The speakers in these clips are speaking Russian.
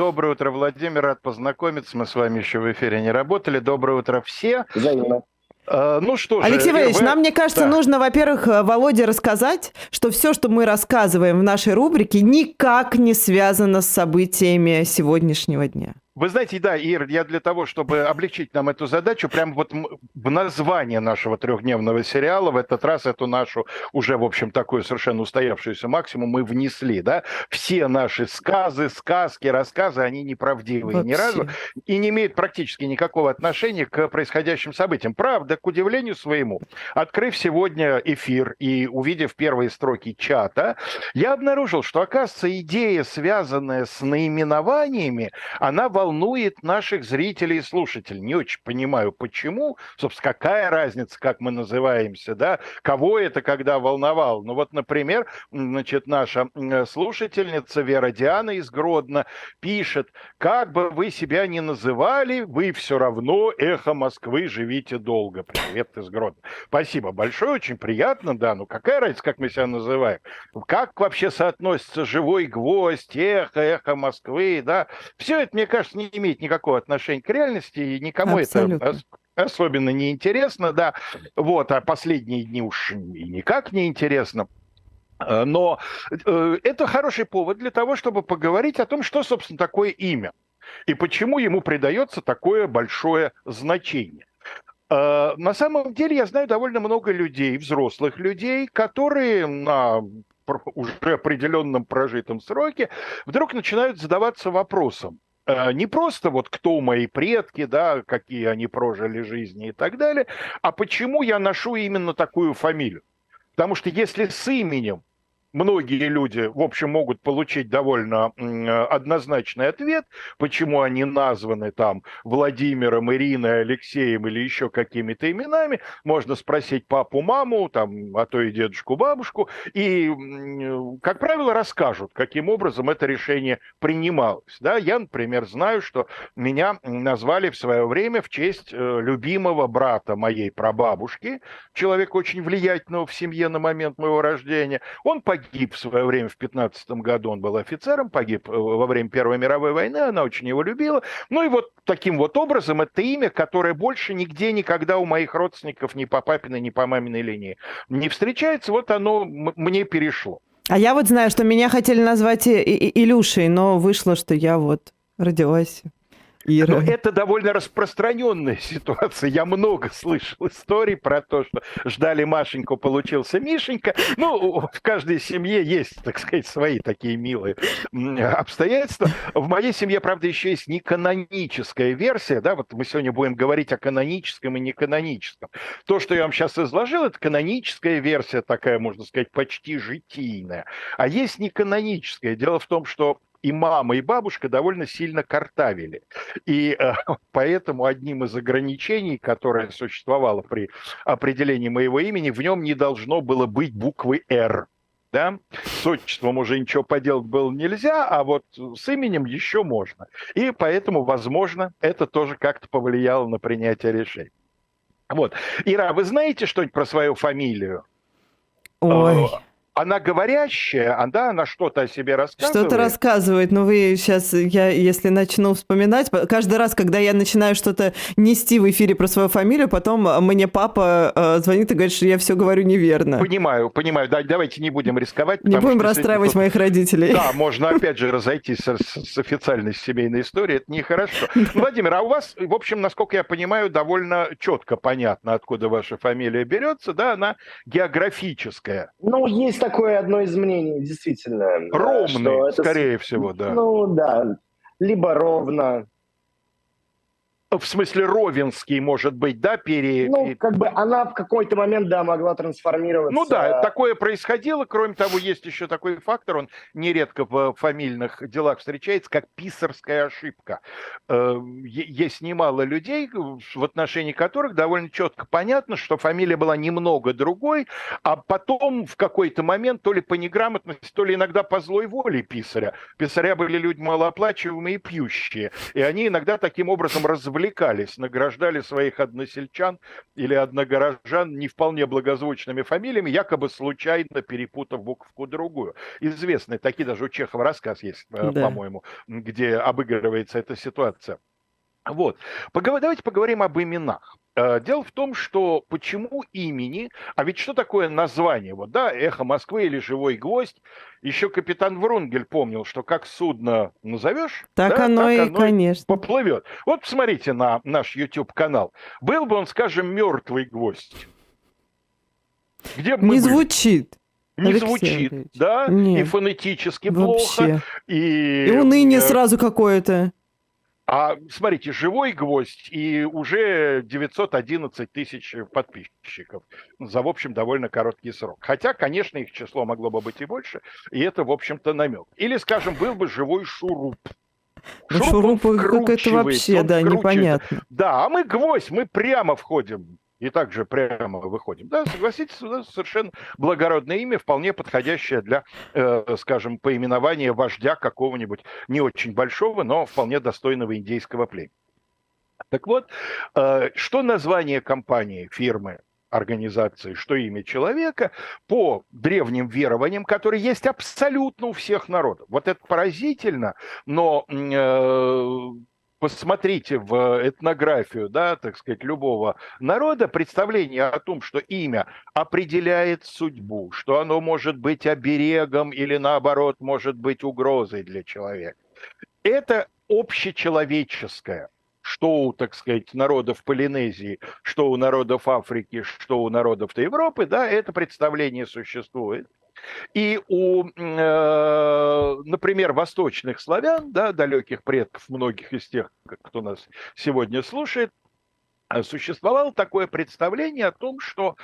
Доброе утро, Владимир, рад познакомиться. Мы с вами еще в эфире не работали. Доброе утро все. Взаимно. Э, ну что же, Алексей Валерьевич, вы... нам, мне кажется, да. нужно, во-первых, э, Володе рассказать, что все, что мы рассказываем в нашей рубрике, никак не связано с событиями сегодняшнего дня. Вы знаете, да, Ир, я для того, чтобы облегчить нам эту задачу, прям вот в название нашего трехдневного сериала в этот раз эту нашу уже, в общем, такую совершенно устоявшуюся максимум мы внесли, да. Все наши сказы, сказки, рассказы, они неправдивые Вообще. ни разу и не имеют практически никакого отношения к происходящим событиям. Правда, к удивлению своему, открыв сегодня эфир и увидев первые строки чата, я обнаружил, что, оказывается, идея, связанная с наименованиями, она в волнует наших зрителей и слушателей. Не очень понимаю, почему. Собственно, какая разница, как мы называемся, да? Кого это когда волновал? Ну вот, например, значит, наша слушательница Вера Диана из Гродно пишет, как бы вы себя ни называли, вы все равно эхо Москвы живите долго. Привет из Гродно. Спасибо большое, очень приятно, да. Ну какая разница, как мы себя называем? Как вообще соотносится живой гвоздь, эхо, эхо Москвы, да? Все это, мне кажется, кажется, не имеет никакого отношения к реальности, и никому Абсолютно. это особенно не интересно, да. Вот, а последние дни уж никак не интересно. Э, но э, это хороший повод для того, чтобы поговорить о том, что, собственно, такое имя и почему ему придается такое большое значение. Э, на самом деле я знаю довольно много людей, взрослых людей, которые на уже определенном прожитом сроке вдруг начинают задаваться вопросом, не просто вот кто мои предки, да, какие они прожили жизни и так далее, а почему я ношу именно такую фамилию. Потому что если с именем многие люди, в общем, могут получить довольно однозначный ответ, почему они названы там Владимиром, Ириной, Алексеем или еще какими-то именами. Можно спросить папу, маму, там, а то и дедушку, бабушку, и, как правило, расскажут, каким образом это решение принималось. Да? Я, например, знаю, что меня назвали в свое время в честь э, любимого брата моей прабабушки, человека очень влиятельного в семье на момент моего рождения. Он погиб погиб в свое время в 15 году, он был офицером, погиб э, во время Первой мировой войны, она очень его любила. Ну и вот таким вот образом это имя, которое больше нигде никогда у моих родственников ни по папиной, ни по маминой линии не встречается, вот оно мне перешло. А я вот знаю, что меня хотели назвать Илюшей, но вышло, что я вот родилась Ира. Но это довольно распространенная ситуация. Я много слышал историй про то, что ждали Машеньку, получился Мишенька. Ну, в каждой семье есть, так сказать, свои такие милые обстоятельства. В моей семье, правда, еще есть неканоническая версия. Да, вот мы сегодня будем говорить о каноническом и неканоническом. То, что я вам сейчас изложил, это каноническая версия такая, можно сказать, почти житийная. А есть неканоническая. Дело в том, что и мама, и бабушка довольно сильно картавили. И э, поэтому одним из ограничений, которое существовало при определении моего имени, в нем не должно было быть буквы «Р». Да? С отчеством уже ничего поделать было нельзя, а вот с именем еще можно. И поэтому, возможно, это тоже как-то повлияло на принятие решений. Вот. Ира, вы знаете что-нибудь про свою фамилию? Ой. Она говорящая, а, да, она что-то о себе рассказывает. Что-то рассказывает, но вы сейчас, я, если начну вспоминать, каждый раз, когда я начинаю что-то нести в эфире про свою фамилию, потом мне папа э, звонит и говорит, что я все говорю неверно. Понимаю, понимаю, да, давайте не будем рисковать. Не будем расстраивать моих родителей. Да, можно опять же разойтись с, с официальной семейной историей, это нехорошо. Владимир, а у вас, в общем, насколько я понимаю, довольно четко понятно, откуда ваша фамилия берется, да, она географическая. Ну, есть такое одно из мнений, действительно. Ровный, скорее это, всего, да. Ну да, либо ровно, в смысле Ровенский, может быть, да, пере... Ну, как бы она в какой-то момент, да, могла трансформироваться. Ну да, такое происходило. Кроме того, есть еще такой фактор, он нередко в фамильных делах встречается, как писарская ошибка. Э, есть немало людей, в отношении которых довольно четко понятно, что фамилия была немного другой, а потом в какой-то момент то ли по неграмотности, то ли иногда по злой воле писаря. Писаря были люди малооплачиваемые и пьющие, и они иногда таким образом развлекались увлекались, награждали своих односельчан или одногорожан не вполне благозвучными фамилиями, якобы случайно перепутав буковку другую. Известный, такие даже у Чехова рассказ есть, э, да. по-моему, где обыгрывается эта ситуация. Вот. Поговор... Давайте поговорим об именах. Э, дело в том, что почему имени, а ведь что такое название? Вот, да, «Эхо Москвы» или «Живой гвоздь». Еще капитан Врунгель помнил, что как судно назовешь, так, да, оно, так и, оно конечно. поплывет. Вот посмотрите на наш YouTube-канал. Был бы он, скажем, «Мертвый гвоздь». Где бы Не звучит. Не Алексей звучит, Андреевич. да, Нет. и фонетически Вообще. плохо. И, и уныние сразу какое-то. А смотрите, живой гвоздь и уже 911 тысяч подписчиков за, в общем, довольно короткий срок. Хотя, конечно, их число могло бы быть и больше, и это, в общем-то, намек. Или, скажем, был бы живой шуруп. Ну, шуруп, шуруп как это вообще, да, непонятно. Да, а мы гвоздь, мы прямо входим и также прямо выходим. Да, согласитесь, у нас совершенно благородное имя, вполне подходящее для, э, скажем, поименования вождя какого-нибудь не очень большого, но вполне достойного индейского племени. Так вот, э, что название компании, фирмы, организации, что имя человека, по древним верованиям, которые есть абсолютно у всех народов. Вот это поразительно, но э, посмотрите в этнографию, да, так сказать, любого народа, представление о том, что имя определяет судьбу, что оно может быть оберегом или, наоборот, может быть угрозой для человека. Это общечеловеческое, что у, так сказать, народов Полинезии, что у народов Африки, что у народов Европы, да, это представление существует. И у, э, например, восточных славян, да, далеких предков, многих из тех, кто нас сегодня слушает, э, существовало такое представление о том, что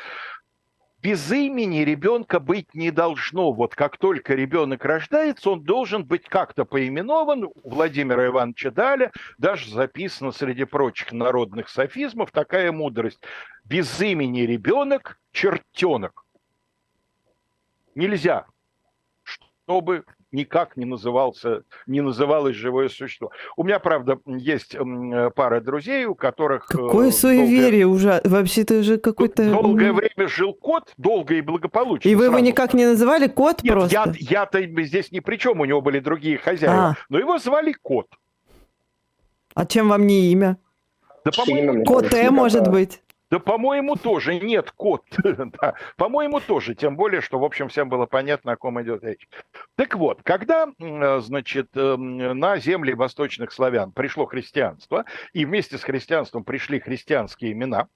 без имени ребенка быть не должно. Вот как только ребенок рождается, он должен быть как-то поименован. У Владимира Ивановича Даля даже записано среди прочих народных софизмов такая мудрость. Без имени ребенок – чертенок нельзя, чтобы никак не назывался, не называлось живое существо. У меня, правда, есть пара друзей, у которых... Э, Какое суеверие долгое, уже, вообще-то уже какой-то... Долгое время жил кот, долго и благополучно. И вы его никак не называли кот Нет, просто? Я, я-то здесь ни при чем, у него были другие хозяева, а. но его звали кот. А чем вам не имя? Да, по-моему, Кот Э, может быть. Да, по-моему, тоже. Нет, кот. да, по-моему, тоже. Тем более, что, в общем, всем было понятно, о ком идет речь. Так вот, когда, значит, эм, на земли восточных славян пришло христианство, и вместе с христианством пришли христианские имена,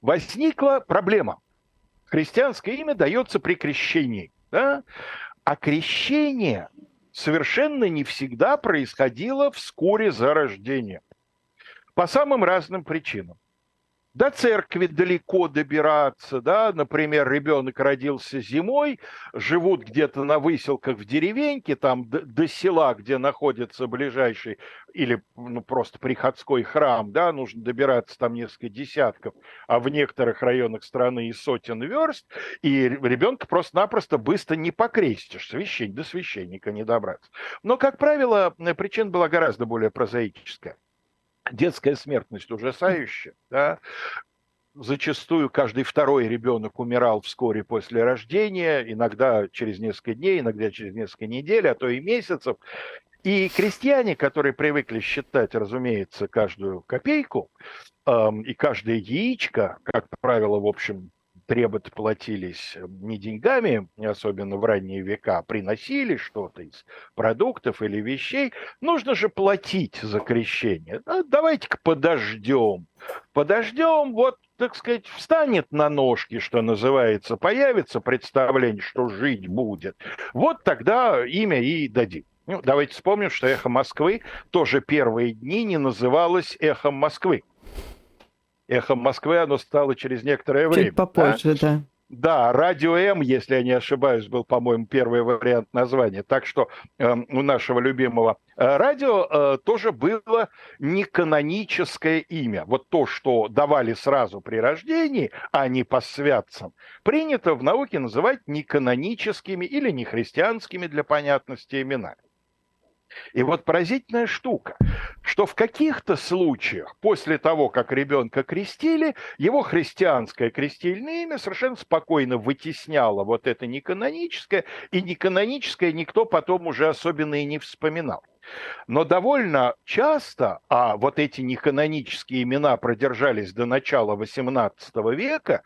возникла проблема. Христианское имя дается при крещении. Да? А крещение совершенно не всегда происходило вскоре за рождением. По самым разным причинам до церкви далеко добираться, да, например, ребенок родился зимой, живут где-то на выселках в деревеньке, там до, до села, где находится ближайший, или ну, просто приходской храм, да, нужно добираться там несколько десятков, а в некоторых районах страны и сотен верст, и ребенка просто-напросто быстро не покрестишь, священник, до священника не добраться. Но, как правило, причина была гораздо более прозаическая детская смертность ужасающая, да, зачастую каждый второй ребенок умирал вскоре после рождения, иногда через несколько дней, иногда через несколько недель, а то и месяцев. И крестьяне, которые привыкли считать, разумеется, каждую копейку эм, и каждое яичко, как правило, в общем, требот платились э, не деньгами, особенно в ранние века, приносили что-то из продуктов или вещей, нужно же платить за крещение. Ну, давайте-ка подождем. Подождем, вот, так сказать, встанет на ножки, что называется, появится представление, что жить будет. Вот тогда имя и дадим. Ну, давайте вспомним, что «Эхо Москвы» тоже первые дни не называлось «Эхом Москвы». Эхом Москвы оно стало через некоторое время. Чуть попозже, да. да. Да, радио М, если я не ошибаюсь, был, по-моему, первый вариант названия. Так что э, у нашего любимого э, радио э, тоже было неканоническое имя. Вот то, что давали сразу при рождении, а не по святцам, принято в науке называть неканоническими или нехристианскими для понятности именами. И вот поразительная штука, что в каких-то случаях после того, как ребенка крестили, его христианское крестильное имя совершенно спокойно вытесняло вот это неканоническое, и неканоническое никто потом уже особенно и не вспоминал. Но довольно часто, а вот эти неканонические имена продержались до начала XVIII века,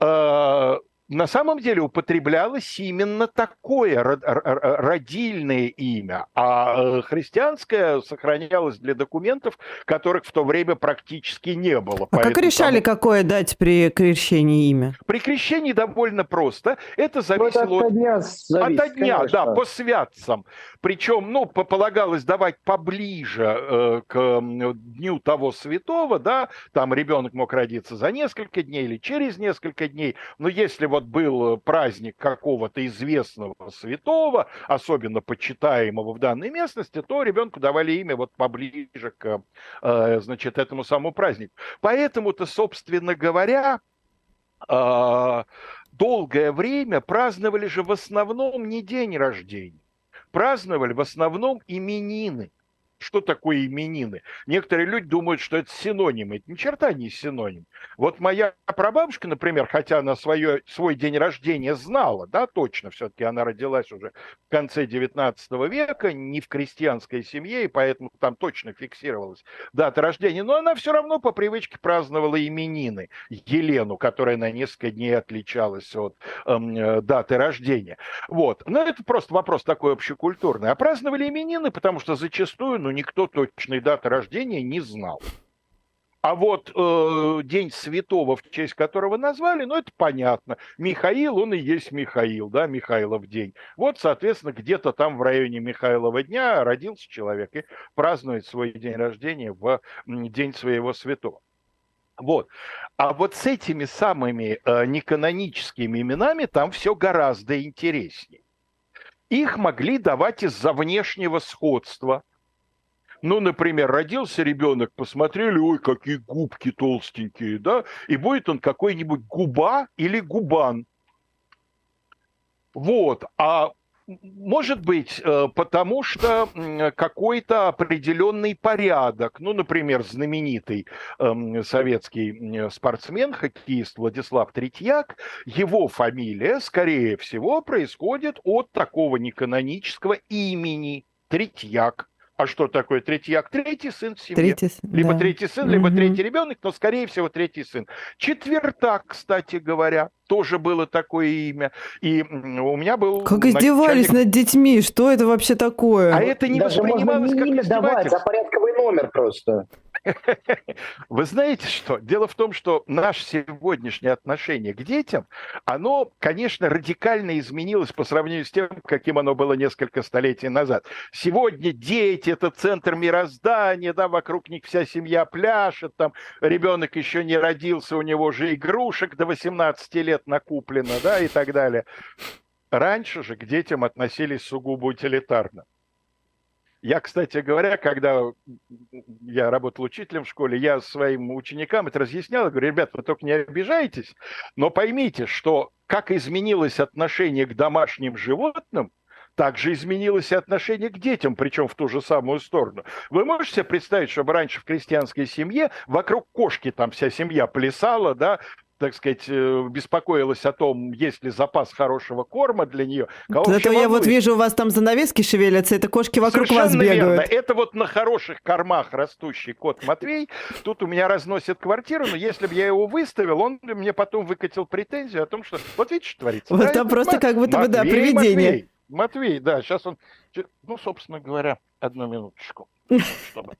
э, на самом деле употреблялось именно такое родильное имя, а э, христианское сохранялось для документов, которых в то время практически не было. А как решали, тому... какое дать при крещении имя? При крещении довольно просто. Это зависело ну, это от дня, зависит, от дня конечно. да, по святцам. Причем, ну, полагалось давать поближе э, к дню того святого, да, там ребенок мог родиться за несколько дней или через несколько дней, но если вот был праздник какого-то известного святого, особенно почитаемого в данной местности, то ребенку давали имя вот поближе к, э, значит, этому самому празднику. Поэтому-то, собственно говоря, э, долгое время праздновали же в основном не день рождения, праздновали в основном именины – что такое именины? Некоторые люди думают, что это синонимы. Это ни черта не синоним. Вот моя прабабушка, например, хотя она свое, свой день рождения знала, да, точно, все-таки она родилась уже в конце 19 века, не в крестьянской семье, и поэтому там точно фиксировалась дата рождения, но она все равно по привычке праздновала именины Елену, которая на несколько дней отличалась от эм, э, даты рождения. Вот. Но это просто вопрос такой общекультурный. А праздновали именины, потому что зачастую, ну, никто точной даты рождения не знал. А вот э, День Святого, в честь которого назвали, ну, это понятно. Михаил, он и есть Михаил, да, Михайлов день. Вот, соответственно, где-то там в районе Михайлова дня родился человек и празднует свой день рождения в день своего святого. Вот. А вот с этими самыми э, неканоническими именами там все гораздо интереснее. Их могли давать из-за внешнего сходства – ну, например, родился ребенок, посмотрели, ой, какие губки толстенькие, да, и будет он какой-нибудь губа или губан. Вот, а может быть, э, потому что какой-то определенный порядок, ну, например, знаменитый эм, советский спортсмен, хоккеист Владислав Третьяк, его фамилия, скорее всего, происходит от такого неканонического имени Третьяк. А что такое третьяк? Третий сын в семье. Третий, либо да. третий сын, либо угу. третий ребенок, но, скорее всего, третий сын. Четвертак, кстати говоря, тоже было такое имя. И у меня был... Как издевались начальник... над детьми, что это вообще такое? А это не Даже воспринималось можно не как имя давать, а порядковый номер просто. Вы знаете что? Дело в том, что наше сегодняшнее отношение к детям, оно, конечно, радикально изменилось по сравнению с тем, каким оно было несколько столетий назад. Сегодня дети – это центр мироздания, да, вокруг них вся семья пляшет, там ребенок еще не родился, у него же игрушек до 18 лет накуплено, да, и так далее. Раньше же к детям относились сугубо утилитарно. Я, кстати говоря, когда я работал учителем в школе, я своим ученикам это разъяснял, говорю, ребят, вы только не обижайтесь, но поймите, что как изменилось отношение к домашним животным, также изменилось и отношение к детям, причем в ту же самую сторону. Вы можете себе представить, чтобы раньше в крестьянской семье вокруг кошки там вся семья плясала, да, так сказать, э, беспокоилась о том, есть ли запас хорошего корма для нее. Кого Зато я вот вижу, у вас там занавески шевелятся, это кошки вокруг Совершенно вас бегают. Верно. Это вот на хороших кормах растущий кот Матвей. Тут у меня разносит квартиру, но если бы я его выставил, он мне потом выкатил претензию о том, что вот видите, что творится. Вот да, там просто как будто бы, да, привидение. Матвей, Матвей, да, сейчас он, ну, собственно говоря, одну минуточку чтобы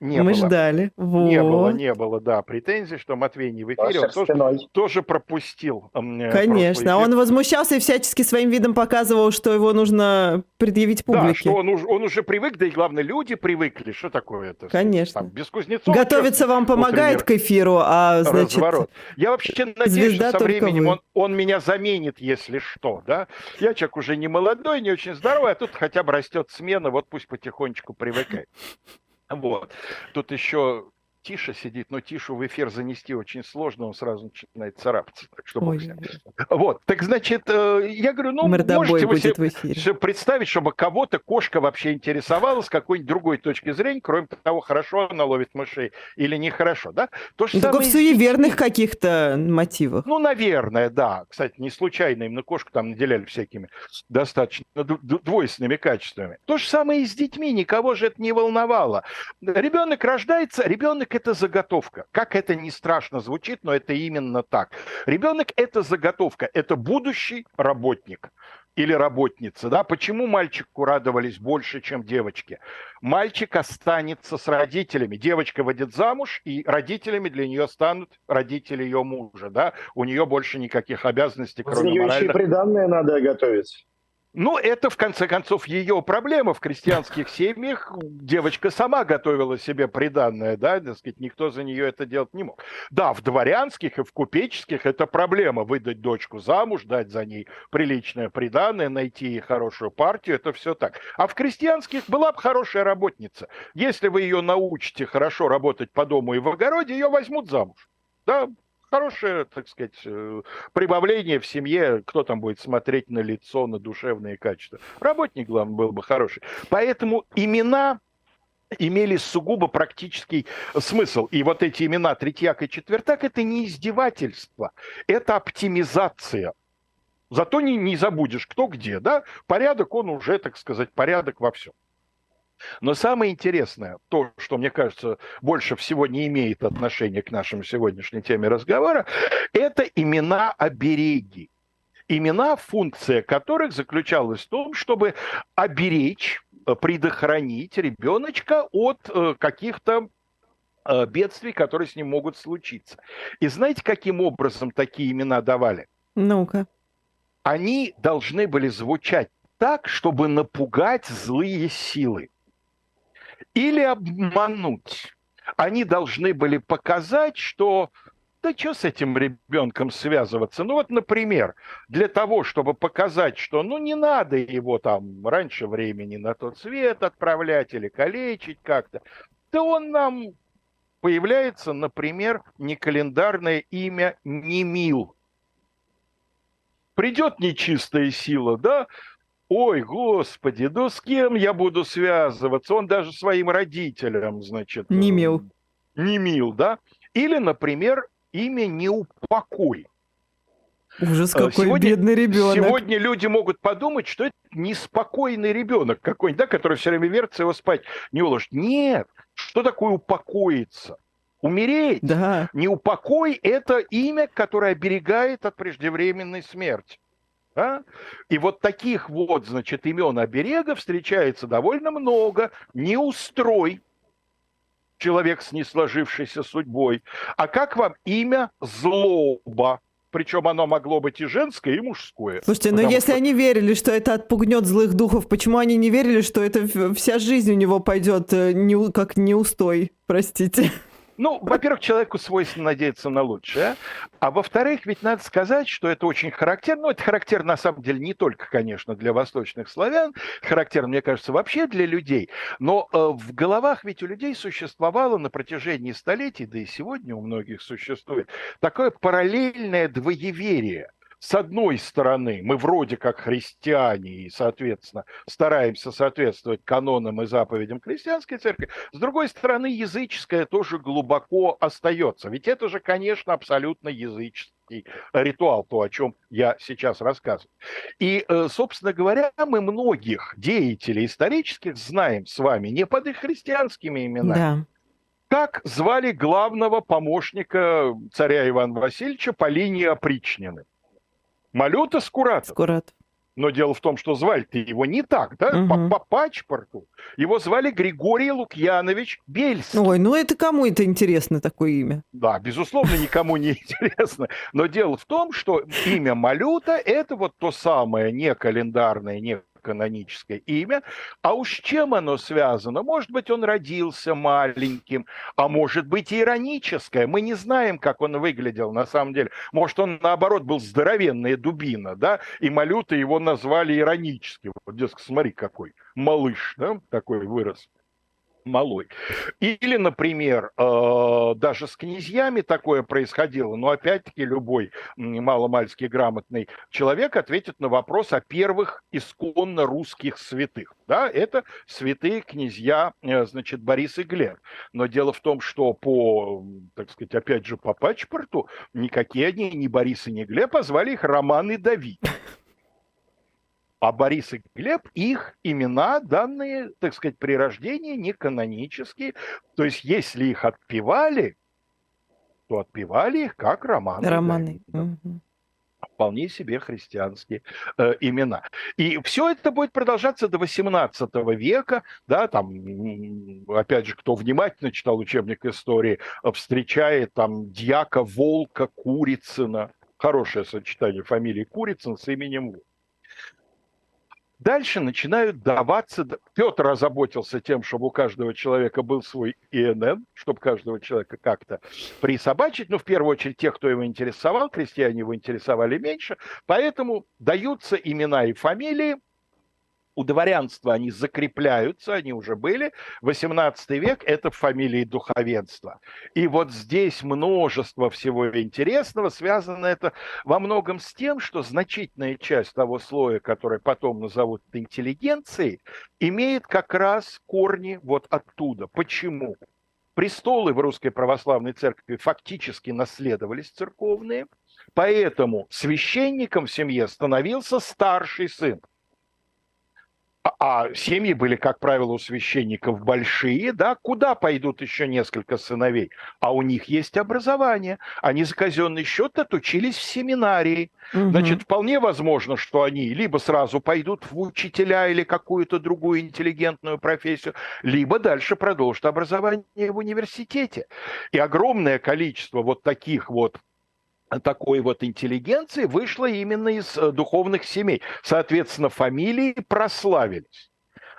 не Мы было. ждали. Вот. Не было, не было, да, претензий, что Матвей не в эфире. Он тоже, тоже пропустил. Э, Конечно, он возмущался и всячески своим видом показывал, что его нужно предъявить публике. Да, что он, уже, он уже привык, да и главное, люди привыкли. Что такое это? Конечно. Там, без кузнецов. Готовиться вам помогает к эфиру, а значит... Разворот. Я вообще надеюсь, что со временем он, он меня заменит, если что, да. Я человек уже не молодой, не очень здоровый, а тут хотя бы растет смена, вот пусть потихонечку привыкает. Вот. Тут еще Тиша сидит, но Тишу в эфир занести очень сложно, он сразу начинает царапаться. Так что Ой. Вот, так значит, э, я говорю, ну, Мордобой можете вы себе в себе представить, чтобы кого-то кошка вообще интересовала с какой-нибудь другой точки зрения, кроме того, хорошо она ловит мышей или нехорошо, да? То же Ну, Только в самое детьми. суеверных каких-то мотивах. Ну, наверное, да. Кстати, не случайно именно кошку там наделяли всякими достаточно двойственными качествами. То же самое и с детьми. Никого же это не волновало. Ребенок рождается, ребенок это заготовка. Как это не страшно звучит, но это именно так. Ребенок это заготовка, это будущий работник или работница, да, почему мальчику радовались больше, чем девочке? Мальчик останется с родителями, девочка выйдет замуж, и родителями для нее станут родители ее мужа, да, у нее больше никаких обязанностей, За кроме нее еще и моральных. приданное надо готовить. Ну, это, в конце концов, ее проблема. В крестьянских семьях девочка сама готовила себе приданное, да, так сказать, никто за нее это делать не мог. Да, в дворянских и в купеческих это проблема. Выдать дочку замуж, дать за ней приличное приданное, найти ей хорошую партию, это все так. А в крестьянских была бы хорошая работница. Если вы ее научите хорошо работать по дому и в огороде, ее возьмут замуж. Да, хорошее, так сказать, э, прибавление в семье, кто там будет смотреть на лицо, на душевные качества. Работник, главное, был бы хороший. Поэтому имена имели сугубо практический смысл. И вот эти имена Третьяк и Четвертак – это не издевательство, это оптимизация. Зато не, не забудешь, кто где, да? Порядок, он уже, так сказать, порядок во всем. Но самое интересное, то, что, мне кажется, больше всего не имеет отношения к нашему сегодняшней теме разговора, это имена-обереги. Имена, функция которых заключалась в том, чтобы оберечь, э, предохранить ребеночка от э, каких-то э, бедствий, которые с ним могут случиться. И знаете, каким образом такие имена давали? Ну-ка. Они должны были звучать так, чтобы напугать злые силы или обмануть. Они должны были показать, что да что с этим ребенком связываться? Ну вот, например, для того, чтобы показать, что ну не надо его там раньше времени на тот свет отправлять или калечить как-то, то он нам появляется, например, некалендарное имя Немил. Придет нечистая сила, да, Ой, господи, ну с кем я буду связываться? Он даже своим родителям, значит... Не э, мил. Не мил, да? Или, например, имя «Неупокой». Ужас, Э, какой сегодня- бедный ребенок. Сегодня люди могут подумать, что это неспокойный ребенок какой-нибудь, да, который все время вертится, его спать не уложит. Нет, что такое упокоиться? Умереть. Да. Неупокой – это имя, которое оберегает от преждевременной смерти. Да? И вот таких вот, значит, имен оберега встречается довольно много. Неустрой, человек с несложившейся судьбой. А как вам имя Злоба? Причем оно могло быть и женское, и мужское. Слушайте, но Потому если что- они верили, что это отпугнет злых духов, почему они не верили, что это вся жизнь у него пойдет э, не- как неустой? Простите. Ну, во-первых, человеку свойственно надеяться на лучшее. А во-вторых, ведь надо сказать, что это очень характерно. Ну, это характерно, на самом деле, не только, конечно, для восточных славян. Характерно, мне кажется, вообще для людей. Но э, в головах ведь у людей существовало на протяжении столетий, да и сегодня у многих существует, такое параллельное двоеверие. С одной стороны, мы вроде как христиане и, соответственно, стараемся соответствовать канонам и заповедям христианской церкви. С другой стороны, языческое тоже глубоко остается. Ведь это же, конечно, абсолютно языческий ритуал, то, о чем я сейчас рассказываю. И, э, собственно говоря, мы многих деятелей исторических знаем с вами не под их христианскими именами, Да. как звали главного помощника царя Ивана Васильевича по линии опричнины? Малюта Скуратов. Скурат. Но дело в том, что звали-то его не так, да, по, Мгм. по пачпорту. Его звали Григорий Лукьянович Бельский. Ой, ну это кому это интересно, такое имя? Да, безусловно, никому не интересно. Но дело в том, что имя Малюта – это вот то самое не календарное, не каноническое имя. А уж чем оно связано? Может быть, он родился маленьким, а может быть, ироническое. Мы не знаем, как он выглядел на самом деле. Может, он, наоборот, был здоровенная дубина, да, и Малюта его назвали иронически. Вот, дескать, смотри, какой малыш, да, такой вырос. Малой. Или, например, э, даже с князьями такое происходило, но опять-таки любой маломальски грамотный человек ответит на вопрос о первых исконно русских святых. Да, это святые князья, э, значит, Борис и Глеб. Но дело в том, что по, так сказать, опять же, по пачпорту никакие они, ни Борис и ни Глеб, а звали их Роман и Давид. А Борис и Глеб, их имена, данные, так сказать, при рождении, не канонические. То есть, если их отпевали, то отпевали их как романы. Романы. Угу. Вполне себе христианские э, имена. И все это будет продолжаться до 18 века, да, там, опять же, кто внимательно читал учебник истории, встречает там дьяка Волка Курицына, хорошее сочетание фамилии Курицын с именем Волк. Дальше начинают даваться... Петр озаботился тем, чтобы у каждого человека был свой ИНН, чтобы каждого человека как-то присобачить. Но в первую очередь тех, кто его интересовал, крестьяне его интересовали меньше. Поэтому даются имена и фамилии, у дворянства они закрепляются, они уже были. 18 век – это фамилии духовенства. И вот здесь множество всего интересного. Связано это во многом с тем, что значительная часть того слоя, который потом назовут интеллигенцией, имеет как раз корни вот оттуда. Почему? Престолы в Русской Православной Церкви фактически наследовались церковные, поэтому священником в семье становился старший сын. А семьи были, как правило, у священников большие, да, куда пойдут еще несколько сыновей? А у них есть образование. Они за казенный счет отучились в семинарии. Угу. Значит, вполне возможно, что они либо сразу пойдут в учителя или какую-то другую интеллигентную профессию, либо дальше продолжат образование в университете. И огромное количество вот таких вот такой вот интеллигенции вышла именно из э, духовных семей. Соответственно, фамилии прославились.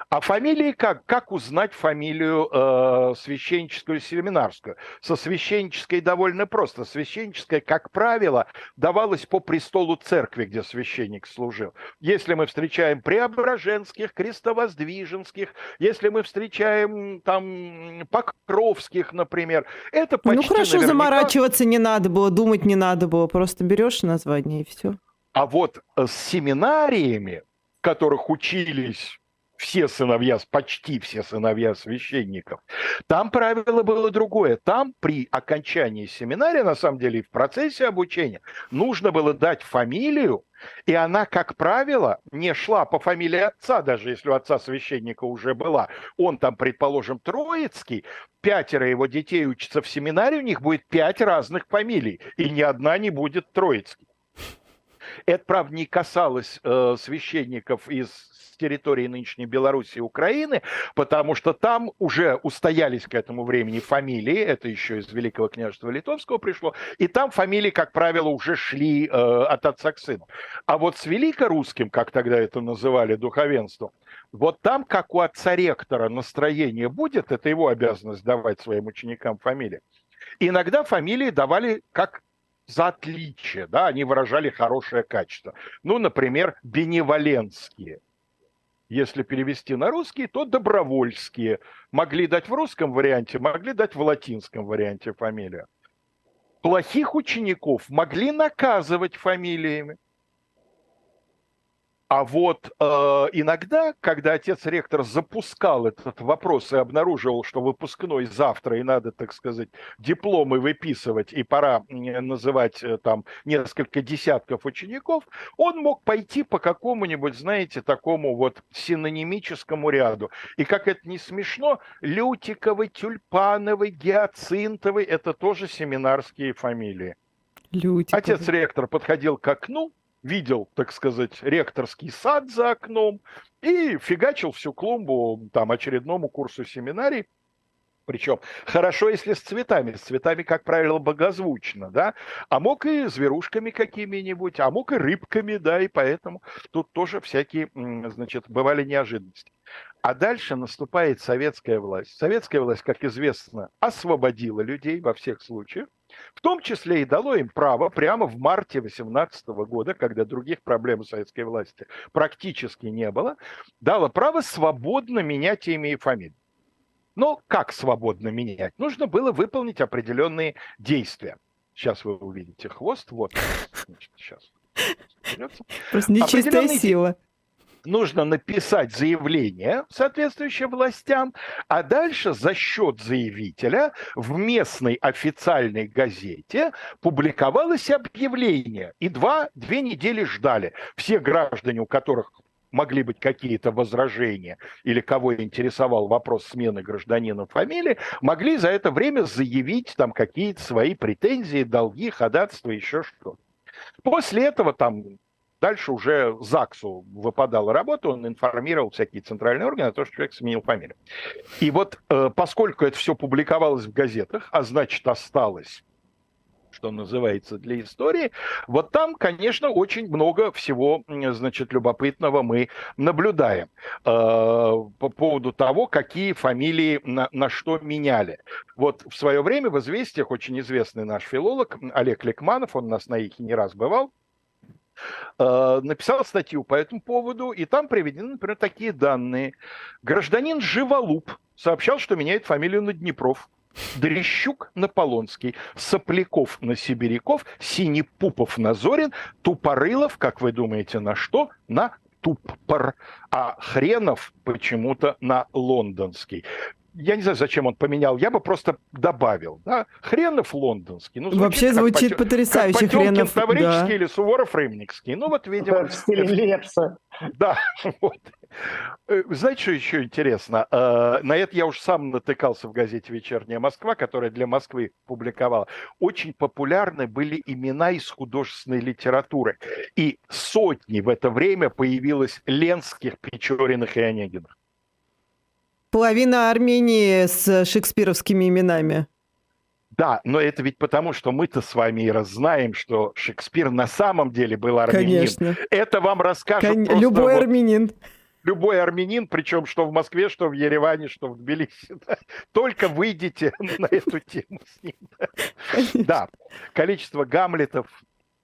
А фамилии как? Как узнать фамилию э, священническую семинарскую? Со священнической довольно просто. Священническая, как правило, давалась по престолу церкви, где священник служил. Если мы встречаем преображенских, крестовоздвиженских, если мы встречаем там покровских, например, это ну, почти Ну хорошо, наверняка... заморачиваться не надо было, думать не надо было, просто берешь название и все. А вот э, с семинариями, в которых учились все сыновья, почти все сыновья священников. Там правило было другое. Там при окончании семинария, на самом деле, в процессе обучения, нужно было дать фамилию, и она, как правило, не шла по фамилии отца, даже если у отца священника уже была. Он там, предположим, Троицкий, пятеро его детей учатся в семинаре, у них будет пять разных фамилий, и ни одна не будет Троицкий. Это, правда, не касалось э, священников из территории нынешней Беларуси и Украины, потому что там уже устоялись к этому времени фамилии, это еще из Великого княжества Литовского пришло, и там фамилии, как правило, уже шли э, от отца к сыну. А вот с великорусским, как тогда это называли, духовенством, вот там, как у отца ректора настроение будет, это его обязанность давать своим ученикам фамилии. Иногда фамилии давали как за отличие, да, они выражали хорошее качество. Ну, например, беневоленские – если перевести на русский, то добровольские. Могли дать в русском варианте, могли дать в латинском варианте фамилию. Плохих учеников могли наказывать фамилиями. А вот э, иногда, когда отец-ректор запускал этот вопрос и обнаруживал, что выпускной завтра и надо, так сказать, дипломы выписывать и пора называть э, там несколько десятков учеников, он мог пойти по какому-нибудь, знаете, такому вот синонимическому ряду. И как это не смешно, Лютиковый, Тюльпановый, Гиацинтовый – это тоже семинарские фамилии. Лютиковый. Отец-ректор подходил к окну, видел, так сказать, ректорский сад за окном и фигачил всю клумбу там очередному курсу семинарий. Причем хорошо, если с цветами. С цветами, как правило, богозвучно, да. А мог и зверушками какими-нибудь, а мог и рыбками, да, и поэтому тут тоже всякие, значит, бывали неожиданности. А дальше наступает советская власть. Советская власть, как известно, освободила людей во всех случаях в том числе и дало им право прямо в марте 2018 года, когда других проблем у советской власти практически не было, дало право свободно менять имя и фамилию. Но как свободно менять? Нужно было выполнить определенные действия. Сейчас вы увидите хвост. Вот. Значит, сейчас. Просто нечистая сила нужно написать заявление, соответствующее властям, а дальше за счет заявителя в местной официальной газете публиковалось объявление. И два, две недели ждали. Все граждане, у которых могли быть какие-то возражения или кого интересовал вопрос смены гражданина фамилии, могли за это время заявить там какие-то свои претензии, долги, ходатайства, еще что-то. После этого там Дальше уже ЗАГСу выпадала работа, он информировал всякие центральные органы о том, что человек сменил фамилию. И вот э, поскольку это все публиковалось в газетах, а значит осталось что называется, для истории. Вот там, конечно, очень много всего, значит, любопытного мы наблюдаем э, по поводу того, какие фамилии на, на что меняли. Вот в свое время в «Известиях» очень известный наш филолог Олег Лекманов, он у нас на их не раз бывал, написал статью по этому поводу, и там приведены, например, такие данные. Гражданин Живолуп сообщал, что меняет фамилию на Днепров. Дрещук на Полонский, Сопляков на Сибиряков, Синепупов на Зорин, Тупорылов, как вы думаете, на что? На Туппор, а Хренов почему-то на Лондонский я не знаю, зачем он поменял, я бы просто добавил. Да? Хренов лондонский. Ну, звучит Вообще звучит Потё... потрясающе. Как Хренов, Таврический да. или Суворов Рымникский. Ну вот, видимо... В стиле Лепса. Да, вот. Э, знаете, что еще интересно? Э, на это я уж сам натыкался в газете «Вечерняя Москва», которая для Москвы публиковала. Очень популярны были имена из художественной литературы. И сотни в это время появилось Ленских, Печориных и Онегиных. Половина Армении с шекспировскими именами. Да, но это ведь потому, что мы-то с вами и раззнаем, что Шекспир на самом деле был армянин. Конечно. Это вам расскажут Кон... просто Любой вот... армянин любой армянин, причем что в Москве, что в Ереване, что в Тбилиси. Да. Только выйдите на эту тему с ним. Да. количество гамлетов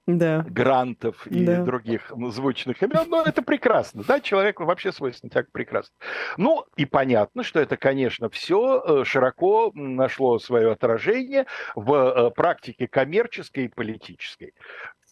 да. грантов и да. других звучных имен. Но это прекрасно, да, человеку вообще свойственно так прекрасно. Ну, и понятно, что это, конечно, все э, широко нашло свое отражение в э, практике коммерческой и политической.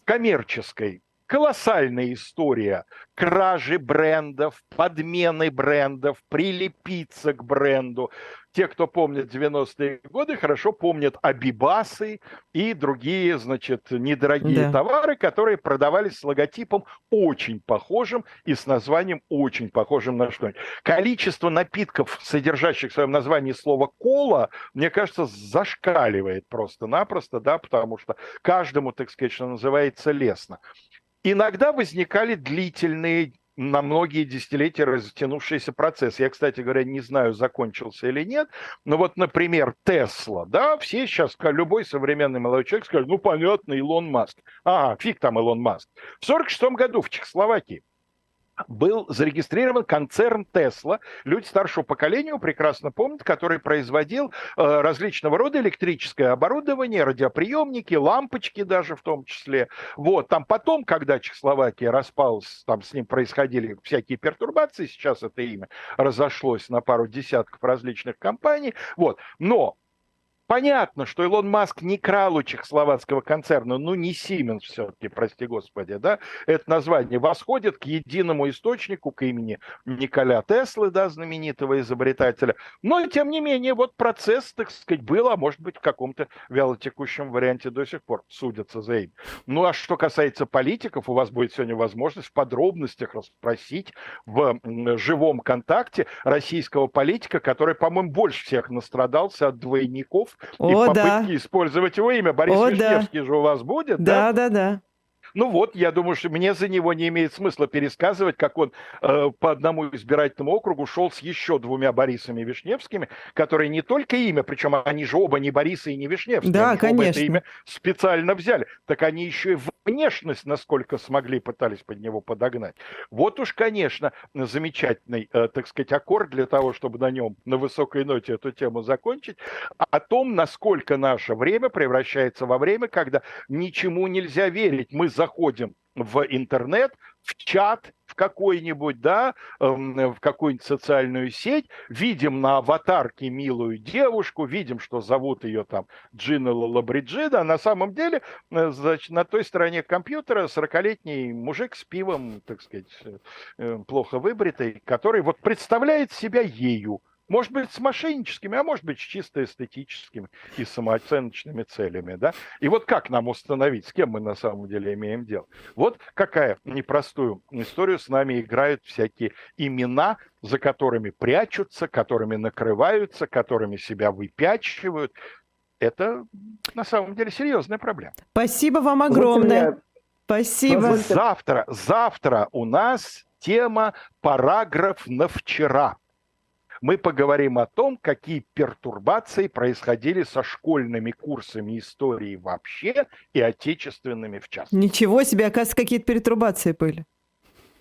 Коммерческой колоссальная история кражи брендов, подмены брендов, прилепиться к бренду. Те, кто помнит 90-е годы, хорошо помнят Абибасы и другие, значит, недорогие да. товары, которые продавались с логотипом очень похожим и с названием очень похожим на что-нибудь. Количество напитков, содержащих в своем названии слово «кола», мне кажется, зашкаливает просто-напросто, да, потому что каждому, так сказать, что называется, лестно. Иногда возникали длительные на многие десятилетия растянувшийся процесс. Я, кстати говоря, не знаю, закончился или нет, но вот, например, Тесла, да, все сейчас, любой современный молодой человек скажет, ну, понятно, Илон Маск. А, фиг там Илон Маск. В 1946 году в Чехословакии был зарегистрирован концерн Тесла. Люди старшего поколения прекрасно помнят, который производил э, различного рода электрическое оборудование, радиоприемники, лампочки даже в том числе. Вот, там потом, когда Чехословакия распалась, там с ним происходили всякие пертурбации, сейчас это имя разошлось на пару десятков различных компаний. Вот, но Понятно, что Илон Маск не крал у чехословацкого концерна, ну не Сименс все-таки, прости господи, да, это название восходит к единому источнику, к имени Николя Теслы, да, знаменитого изобретателя. Но, тем не менее, вот процесс, так сказать, был, а может быть, в каком-то вялотекущем варианте до сих пор судятся за им. Ну, а что касается политиков, у вас будет сегодня возможность в подробностях расспросить в живом контакте российского политика, который, по-моему, больше всех настрадался от двойников, о, и попытки да. использовать его имя. Борис О, Вишневский да. же у вас будет, да? Да, да, да. Ну вот, я думаю, что мне за него не имеет смысла пересказывать, как он э, по одному избирательному округу шел с еще двумя Борисами Вишневскими, которые не только имя, причем они же оба не Борисы и не Вишневские, да, они конечно. оба это имя специально взяли, так они еще и внешность, насколько смогли, пытались под него подогнать. Вот уж, конечно, замечательный, э, так сказать, аккорд для того, чтобы на нем на высокой ноте эту тему закончить, о том, насколько наше время превращается во время, когда ничему нельзя верить. Мы за заходим в интернет, в чат, в какой-нибудь, да, эм, в какую-нибудь социальную сеть, видим на аватарке милую девушку, видим, что зовут ее там Джина Лабриджида, а на самом деле, э, значит, на той стороне компьютера 40-летний мужик с пивом, так сказать, э, плохо выбритый, который вот представляет себя ею, может быть, с мошенническими, а может быть, с чисто эстетическими и самооценочными целями. Да? И вот как нам установить, с кем мы на самом деле имеем дело? Вот какая непростую историю с нами играют всякие имена, за которыми прячутся, которыми накрываются, которыми себя выпячивают. Это на самом деле серьезная проблема. Спасибо вам огромное. Спасибо. Завтра, завтра у нас тема параграф на вчера мы поговорим о том, какие пертурбации происходили со школьными курсами истории вообще и отечественными в частности. Ничего себе, оказывается, какие-то пертурбации были.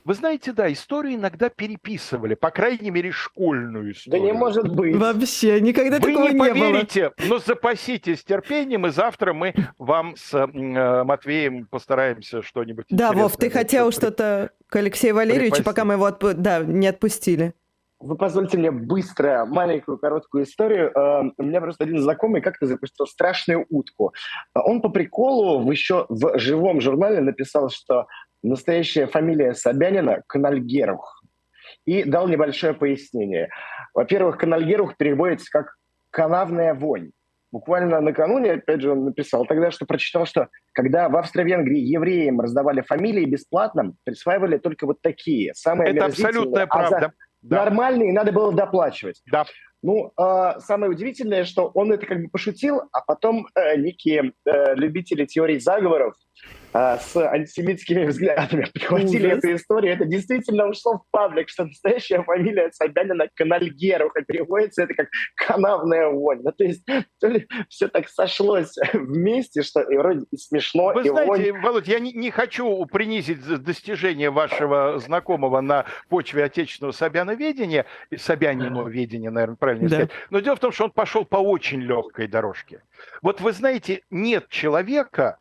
Вы знаете, да, историю иногда переписывали, по крайней мере, школьную историю. Да не может быть. Вообще, никогда Вы такого не не поверите, было. но запаситесь терпением, и завтра мы вам с э, Матвеем постараемся что-нибудь Да, Вов, ты хотел что-то к Алексею Валерьевичу, Припасти. пока мы его отпу- да, не отпустили. Вы позвольте мне быстро маленькую короткую историю. Э, У меня просто один знакомый как-то запустил страшную утку. Он по приколу еще в живом журнале написал, что настоящая фамилия Собянина Канальгерух. И дал небольшое пояснение. Во-первых, Канальгерух переводится как «канавная вонь». Буквально накануне, опять же, он написал тогда, что прочитал, что когда в Австро-Венгрии евреям раздавали фамилии бесплатно, присваивали только вот такие, самые Это абсолютная А за правда. Да. Нормальные надо было доплачивать. Да. Ну, э, самое удивительное, что он это как бы пошутил, а потом э, некие э, любители теорий заговоров э, с антисемитскими взглядами подхватили Ужас. эту историю. Это действительно ушло в паблик, что настоящая фамилия Собянина Канальгеров, и переводится это как канавная вонь. Ну, то есть то ли все так сошлось вместе, что и вроде и смешно, Вы и вонь. знаете, Володь, я не, не хочу принизить достижения вашего знакомого на почве отечественного собяноведения, собяниноведения, наверное, правильно Да. сказать. Но дело в том, что он пошел по очень легкой дорожке. Вот вы знаете, нет человека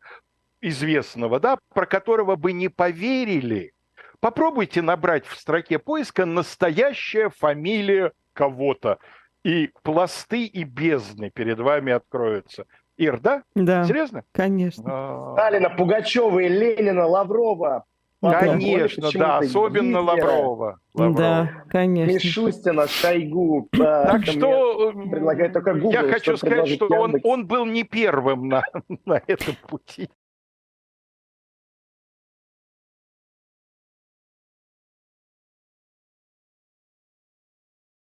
известного, да, про которого бы не поверили. Попробуйте набрать в строке поиска настоящая фамилия кого-то, и пласты и бездны перед вами откроются. Ир, да? Да, Серьезно? конечно. А. Сталина, Пугачева, и Ленина, Лаврова. Конечно, да, особенно Гитлера, Лаврова. Лаврова. Да, конечно. Мишустина, Шойгу. э, Так что э, предлагает только Google, я хочу сказать, что он, он был не первым на, на этом пути.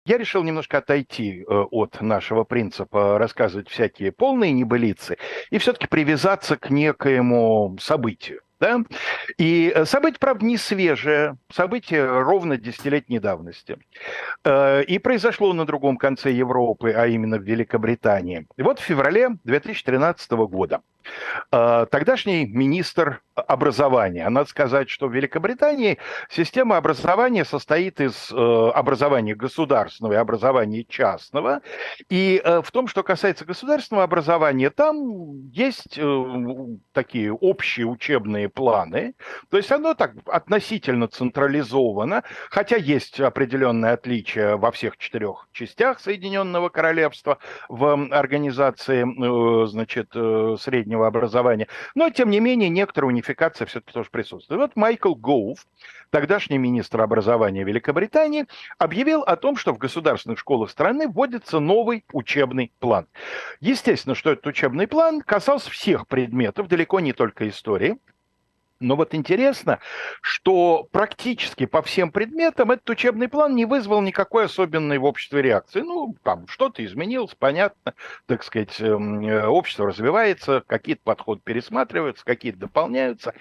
Я решил немножко отойти э, от нашего принципа рассказывать всякие полные небылицы и все-таки привязаться к некоему событию. Да? И э, событие, правда, не свежее, событие ровно десятилетней давности. Э, И произошло на другом конце Европы, а именно в Великобритании. И вот в феврале 2013 года тогдашний министр образования, а надо сказать, что в Великобритании система образования состоит из э, образования государственного и образования частного. И э, в том, что касается государственного образования, там есть э, такие общие учебные планы. То есть оно так относительно централизовано, хотя есть определенные отличия во всех четырех частях Соединенного Королевства в организации, значит, э, среднего образования. Но, тем не менее, некоторая унификация все-таки тоже присутствует. Вот Майкл Гоув, тогдашний министр образования Великобритании, объявил о том, что в государственных школах страны вводится новый учебный план. Естественно, что этот учебный план касался всех предметов, далеко не только истории. Но вот интересно, что практически по всем предметам этот учебный план не вызвал никакой особенной в обществе реакции. Ну, там что-то изменилось, понятно, так сказать, эм, э, общество развивается, какие-то подходы пересматриваются, какие-то дополняются.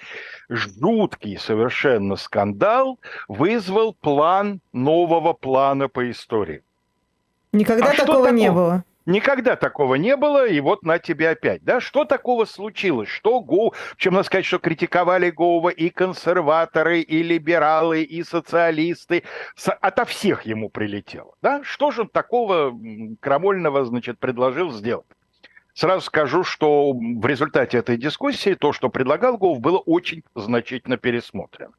Жуткий совершенно скандал вызвал план нового плана по истории. Никогда А такого не было. Никогда такого не было, и вот на тебе опять. Да? Что такого случилось? Что Гоу... Причем надо сказать, что критиковали Гоува и консерваторы, и либералы, и социалисты. С- Ото всех ему прилетело. Да? Что же он такого крамольного, значит, предложил сделать? Сразу скажу, что в результате этой дискуссии то, что предлагал Гоув, было очень значительно пересмотрено.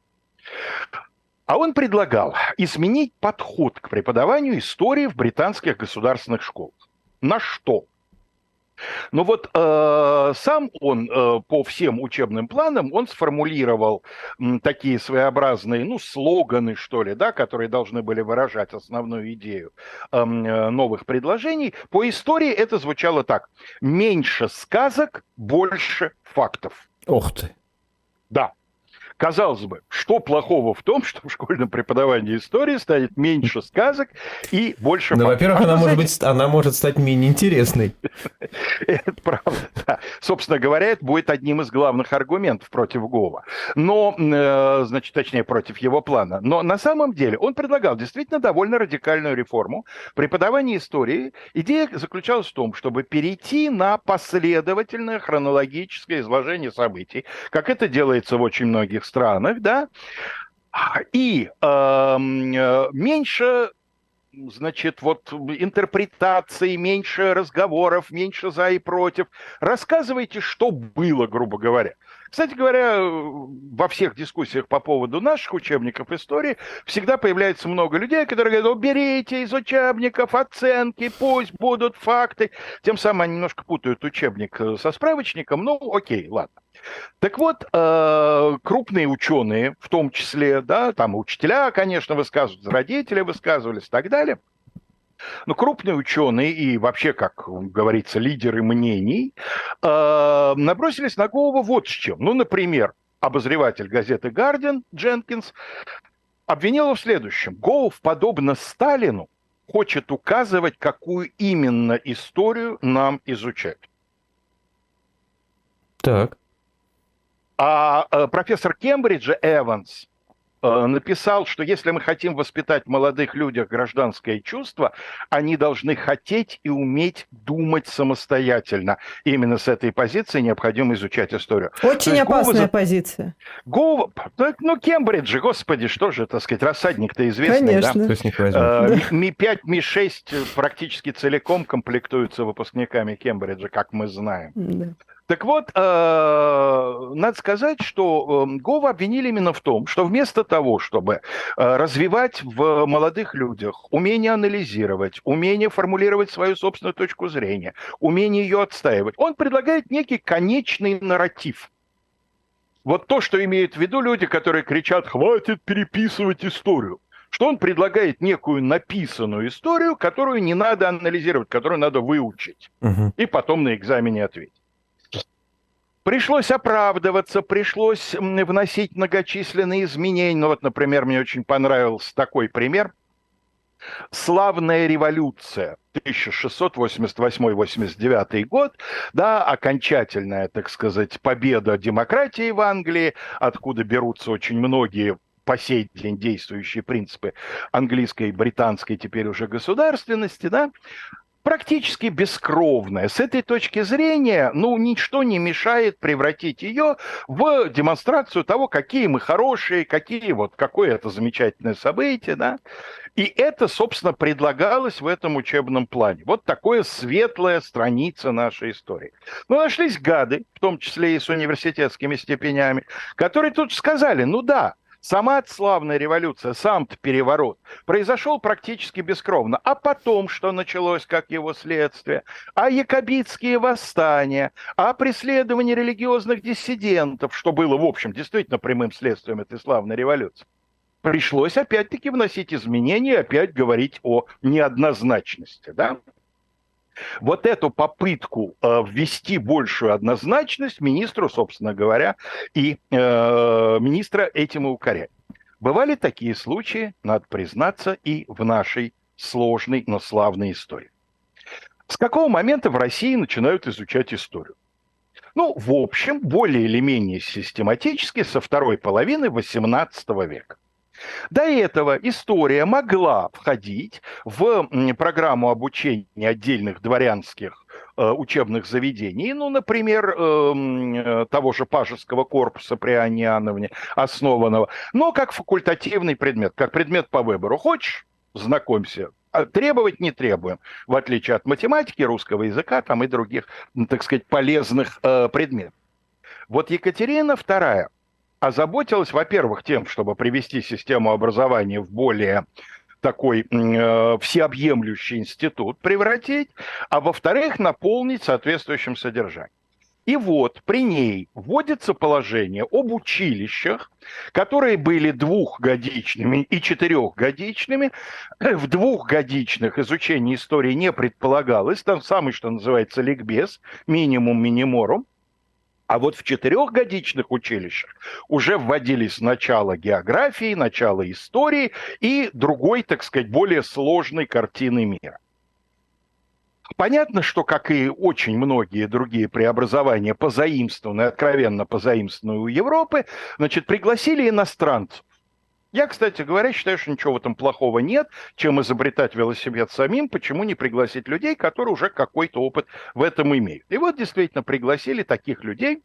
А он предлагал изменить подход к преподаванию истории в британских государственных школах. На что? Но вот э, сам он э, по всем учебным планам, он сформулировал м, такие своеобразные, ну, слоганы, что ли, да, которые должны были выражать основную идею эм, э, новых предложений. По истории это звучало так. Меньше сказок, больше фактов. Ох ты. Да. Казалось бы, что плохого в том, что в школьном преподавании истории станет меньше сказок и больше... Ну, во-первых, А она может быть, она может стать менее интересной. Это правда, да. Собственно говоря, это будет одним из главных аргументов против Гова. Но, э, значит, точнее, против его плана. Но на самом деле он предлагал действительно довольно радикальную реформу преподавания истории. Идея заключалась в том, чтобы перейти на последовательное хронологическое изложение событий, как это делается в очень многих странах, да, и эм, э, меньше значит, вот интерпретаций, меньше разговоров, меньше за и против. Рассказывайте, что было, грубо говоря. Кстати говоря, во всех дискуссиях по поводу наших учебников истории всегда появляется много людей, которые говорят, уберите из учебников оценки, пусть будут факты. Тем самым они немножко путают учебник э, со справочником. Ну, окей, ладно. Так вот, э, крупные ученые, в том числе, да, там учителя, конечно, высказываются, родители высказывались и так далее. Но крупные ученые и вообще, как говорится, лидеры мнений э, набросились на голову вот с чем. Ну, например, обозреватель газеты «Гардиан» Дженкинс обвинил его в следующем. Гоуф, подобно Сталину, хочет указывать, какую именно историю нам изучать. Так. А э, профессор Кембриджа Эванс написал, что если мы хотим воспитать в молодых людях гражданское чувство, они должны хотеть и уметь думать самостоятельно. И именно с этой позиции необходимо изучать историю. Очень есть опасная Гова- позиция. Гоу, ну, ну, Кембридж же, господи, что же, так сказать, рассадник-то известный, да? Конечно. Кто с них возьмет? Э, Ми-5, Ми-6 практически целиком комплектуются выпускниками Кембриджа, как мы знаем. Да. Так вот, э, надо сказать, что э, Гова обвинили именно в том, что вместо того, чтобы э, развивать в молодых людях умение анализировать, умение формулировать свою собственную точку зрения, умение ее отстаивать, он предлагает некий конечный нарратив. Вот то, что имеют в виду люди, которые кричат «хватит переписывать историю», что он предлагает некую написанную историю, которую не надо анализировать, которую надо выучить Мгм. и потом на экзамене ответить. Пришлось оправдываться, пришлось вносить многочисленные изменения. Ну вот, например, мне очень понравился такой пример. Славная революция 1688-89 год, да, окончательная, так сказать, победа демократии в Англии, откуда берутся очень многие по сей день действующие принципы английской британской теперь уже государственности, да, практически бескровная. С этой точки зрения, ну, ничто не мешает превратить ее в демонстрацию того, какие мы хорошие, какие вот, какое это замечательное событие, да. И это, собственно, предлагалось в этом учебном плане. Вот такое светлая страница нашей истории. Но нашлись гады, в том числе и с университетскими степенями, которые тут сказали, ну да, Сама славная революция, сам-то переворот произошел практически бескровно. А потом, что началось как его следствие? А якобитские восстания, а преследование религиозных диссидентов, что было, в общем, действительно прямым следствием этой славной революции. Пришлось опять-таки вносить изменения, опять говорить о неоднозначности. Да? Вот эту попытку э, ввести большую однозначность министру, собственно говоря, и э, министра этим и укоряет. Бывали такие случаи, надо признаться, и в нашей сложной, но славной истории. С какого момента в России начинают изучать историю? Ну, в общем, более или менее систематически со второй половины XVIII века. До этого история могла входить в программу обучения отдельных дворянских э, учебных заведений, ну, например, эм, э, того же Пажеского корпуса при Анне Иоанновне, основанного, но как факультативный предмет, как предмет по выбору. Хочешь, знакомься, а требовать не требуем, в отличие от математики, русского языка там и других, так сказать, полезных э, предметов. Вот Екатерина II озаботилась, во-первых, тем, чтобы привести систему образования в более такой э, всеобъемлющий институт превратить, а во-вторых, наполнить соответствующим содержанием. И вот при ней вводится положение об училищах, которые были двухгодичными и четырехгодичными. В двухгодичных изучение истории не предполагалось. Там самый, что называется, ликбез, минимум миниморум. А вот в четырехгодичных училищах уже вводились начало географии, начало истории и другой, так сказать, более сложной картины мира. Понятно, что, как и очень многие другие преобразования, позаимствованные, откровенно позаимствованные у Европы, значит, пригласили иностранцев. Я, кстати говоря, считаю, что ничего в этом плохого нет, чем изобретать велосипед самим, почему не пригласить людей, которые уже какой-то опыт в этом имеют. И вот действительно пригласили таких людей,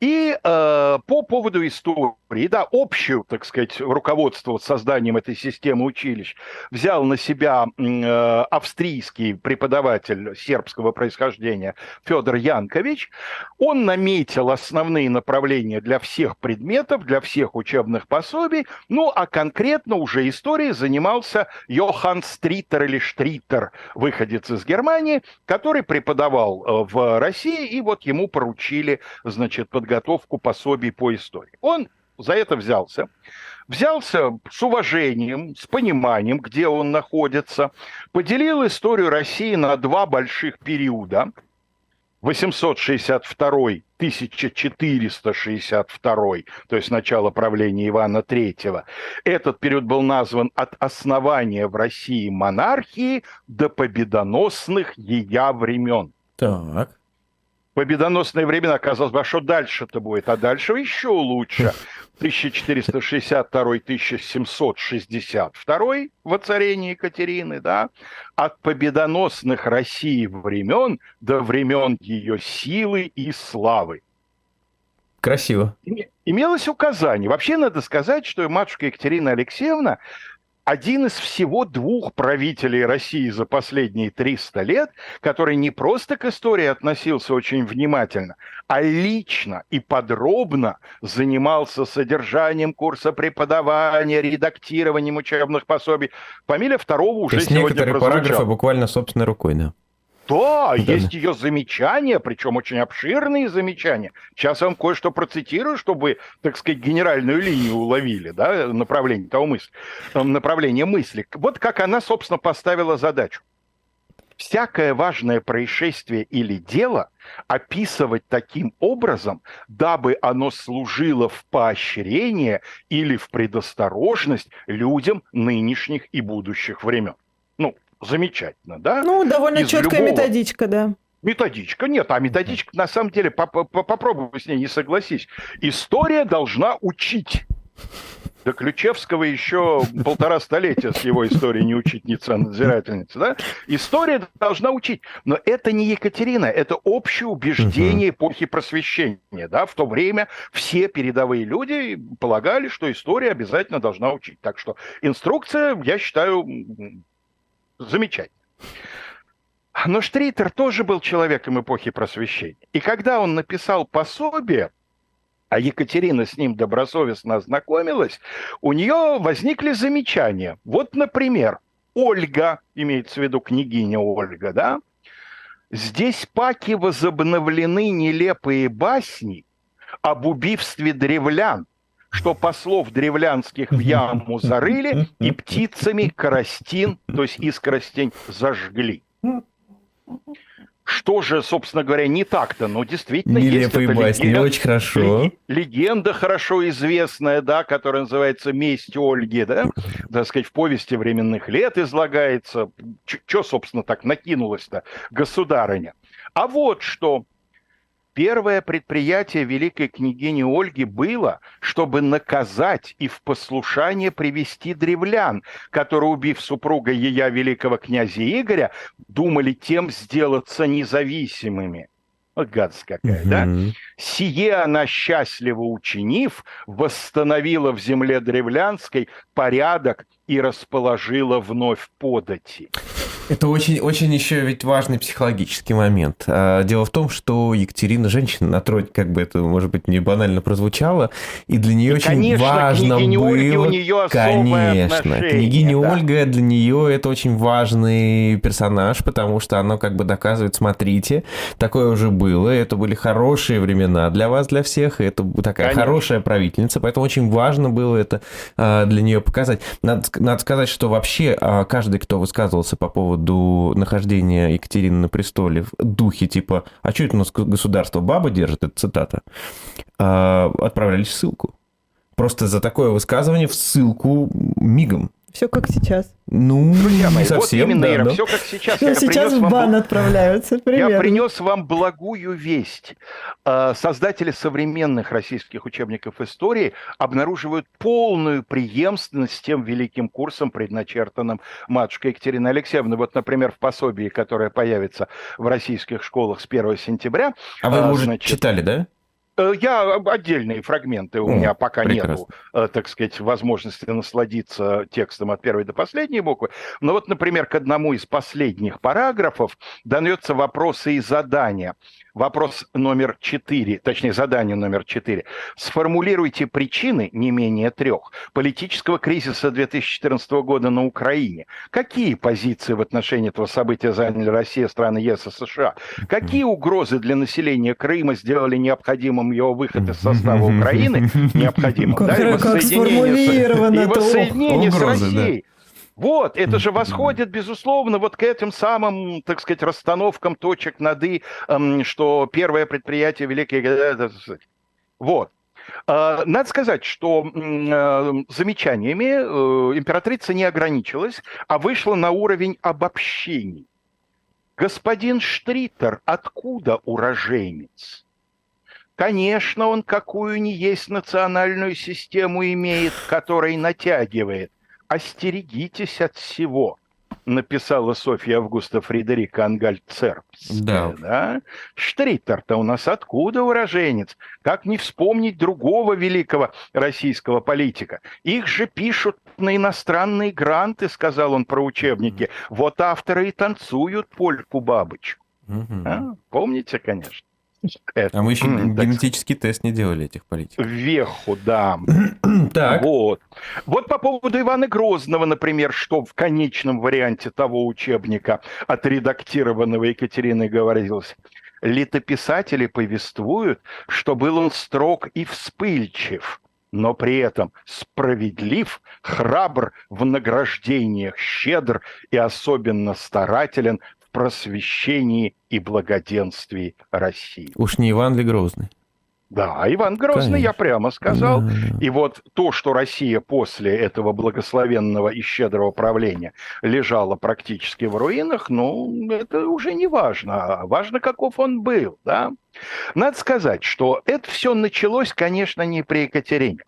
и э, по поводу истории, да, общую, так сказать, руководство созданием этой системы училищ взял на себя э, австрийский преподаватель сербского происхождения Федор Янкович. Он наметил основные направления для всех предметов, для всех учебных пособий, ну, а конкретно уже историей занимался Йохан Стритер или Штритер, выходец из Германии, который преподавал э, в России, и вот ему поручили, значит, под подготовку пособий по истории. Он за это взялся. Взялся с уважением, с пониманием, где он находится, поделил историю России на два больших периода. 862-1462, то есть начало правления Ивана III. Этот период был назван от основания в России монархии до победоносных ее времен. Так победоносные времена, казалось бы, а что дальше-то будет? А дальше еще лучше. 1462-1762 воцарение Екатерины, да, от победоносных России времен до времен ее силы и славы. Красиво. Имелось указание. Вообще надо сказать, что матушка Екатерина Алексеевна один из всего двух правителей России за последние 300 лет, который не просто к истории относился очень внимательно, а лично и подробно занимался содержанием курса преподавания, редактированием учебных пособий. Фамилия второго уже То есть сегодня некоторые прозвучала. параграфы буквально собственной рукой, да? Да, да, есть ее замечания, причем очень обширные замечания. Сейчас я вам кое-что процитирую, чтобы так сказать, генеральную линию уловили, да, направление того мысли, э, направление мысли. Вот как она, собственно, поставила задачу. Всякое важное происшествие или дело описывать таким образом, дабы оно служило в поощрение или в предосторожность людям нынешних и будущих времен. Замечательно, да? Ну, довольно Из четкая любого... методичка, да. Методичка, нет, а методичка, на самом деле, попробуй с ней не согласись. История должна учить. До Ключевского еще полтора столетия с его историей не учительница, а надзирательница. Да? История должна учить. Но это не Екатерина, это общее убеждение эпохи просвещения. Да? В то время все передовые люди полагали, что история обязательно должна учить. Так что инструкция, я считаю, замечательно. Но Штритер тоже был человеком эпохи просвещения. И когда он написал пособие, а Екатерина с ним добросовестно ознакомилась, у нее возникли замечания. Вот, например, Ольга, имеется в виду княгиня Ольга, да? Здесь паки возобновлены нелепые басни об убийстве древлян, что послов древлянских в яму зарыли и птицами коростин, то есть искоростень, зажгли. Что же, собственно говоря, не так-то? Ну, действительно, Нелепые есть басни, легенда, очень хорошо. Легенда хорошо известная, да, которая называется «Месть Ольги», да, так сказать, в повести временных лет излагается. Что, собственно, так накинулось-то государыня? А вот что Первое предприятие великой княгини Ольги было, чтобы наказать и в послушание привести древлян, которые, убив супруга ее великого князя Игоря, думали тем сделаться независимыми. Вот гадость какая, угу. да? Сие она, счастливо учинив, восстановила в земле древлянской порядок и расположила вновь подати. Это очень, очень еще ведь важный психологический момент. А, дело в том, что Екатерина женщина, на троне, как бы это, может быть, не банально прозвучало, и для нее и, очень конечно, важно было... Ольги у нее конечно, княгиня да. Ольга для нее это очень важный персонаж, потому что она как бы доказывает, смотрите, такое уже было, это были хорошие времена для вас, для всех, и это такая конечно. хорошая правительница, поэтому очень важно было это а, для нее показать. Надо, надо сказать, что вообще а, каждый, кто высказывался по поводу нахождения Екатерины на престоле в духе типа «А что это у нас государство баба держит?» Это цитата. А, отправляли ссылку. Просто за такое высказывание в ссылку мигом. Все как сейчас. Ну, Друзья мои, не совсем, вот именно, да, Ира, да. все как сейчас. Ну, сейчас в бан вам... отправляются, примерно. Я принес вам благую весть. А, создатели современных российских учебников истории обнаруживают полную преемственность с тем великим курсом, предначертанным матушкой Екатериной Алексеевной. Вот, например, в пособии, которое появится в российских школах с 1 сентября. А вы его уже значит, читали, да? Э, я отдельные фрагменты, у меня пока прекрасно. нету, э, так сказать, возможности насладиться текстом от первой до последней буквы. Но вот, например, к одному из последних параграфов дается вопросы и задания. Вопрос номер четыре, точнее, задание номер четыре. Сформулируйте причины, не менее трех, политического кризиса 2014 года на Украине. Какие позиции в отношении этого события заняли Россия, страны ЕС и США? Какие угрозы для населения Крыма сделали необходимым его выход из состава Украины? Необходимым, да, и воссоединение, и воссоединение с Россией. Вот, это же восходит, безусловно, вот к этим самым, так сказать, расстановкам точек над «и», что первое предприятие Великой... Вот. А, надо сказать, что э, замечаниями э, императрица не ограничилась, а вышла на уровень обобщений. Господин Штритер откуда уроженец? Конечно, он какую ни есть национальную систему имеет, которой натягивает остерегитесь от всего, написала Софья Августа Фредерика Ангальцербская. Да. да? Штриттер-то у нас откуда уроженец? Как не вспомнить другого великого российского политика? Их же пишут на иностранные гранты, сказал он про учебники. Вот авторы и танцуют польку-бабочку. Угу. А? Помните, конечно. Это, а мы еще генетический так... тест не делали этих политиков. Веху, да. Так. Вот. Вот по поводу Ивана Грозного, например, что в конечном варианте того учебника, отредактированного Екатериной, говорилось. Летописатели повествуют, что был он строг и вспыльчив, но при этом справедлив, храбр в награждениях, щедр и особенно старателен просвещении и благоденствии России. Уж не Иван ли Грозный? Да, Иван Грозный, Конечно. я прямо сказал. Да, да. И вот то, что Россия после этого благословенного и щедрого правления лежала практически в руинах, ну, это уже не важно. А важно, каков он был, да. Надо сказать, что это все началось, конечно, не при Екатерине.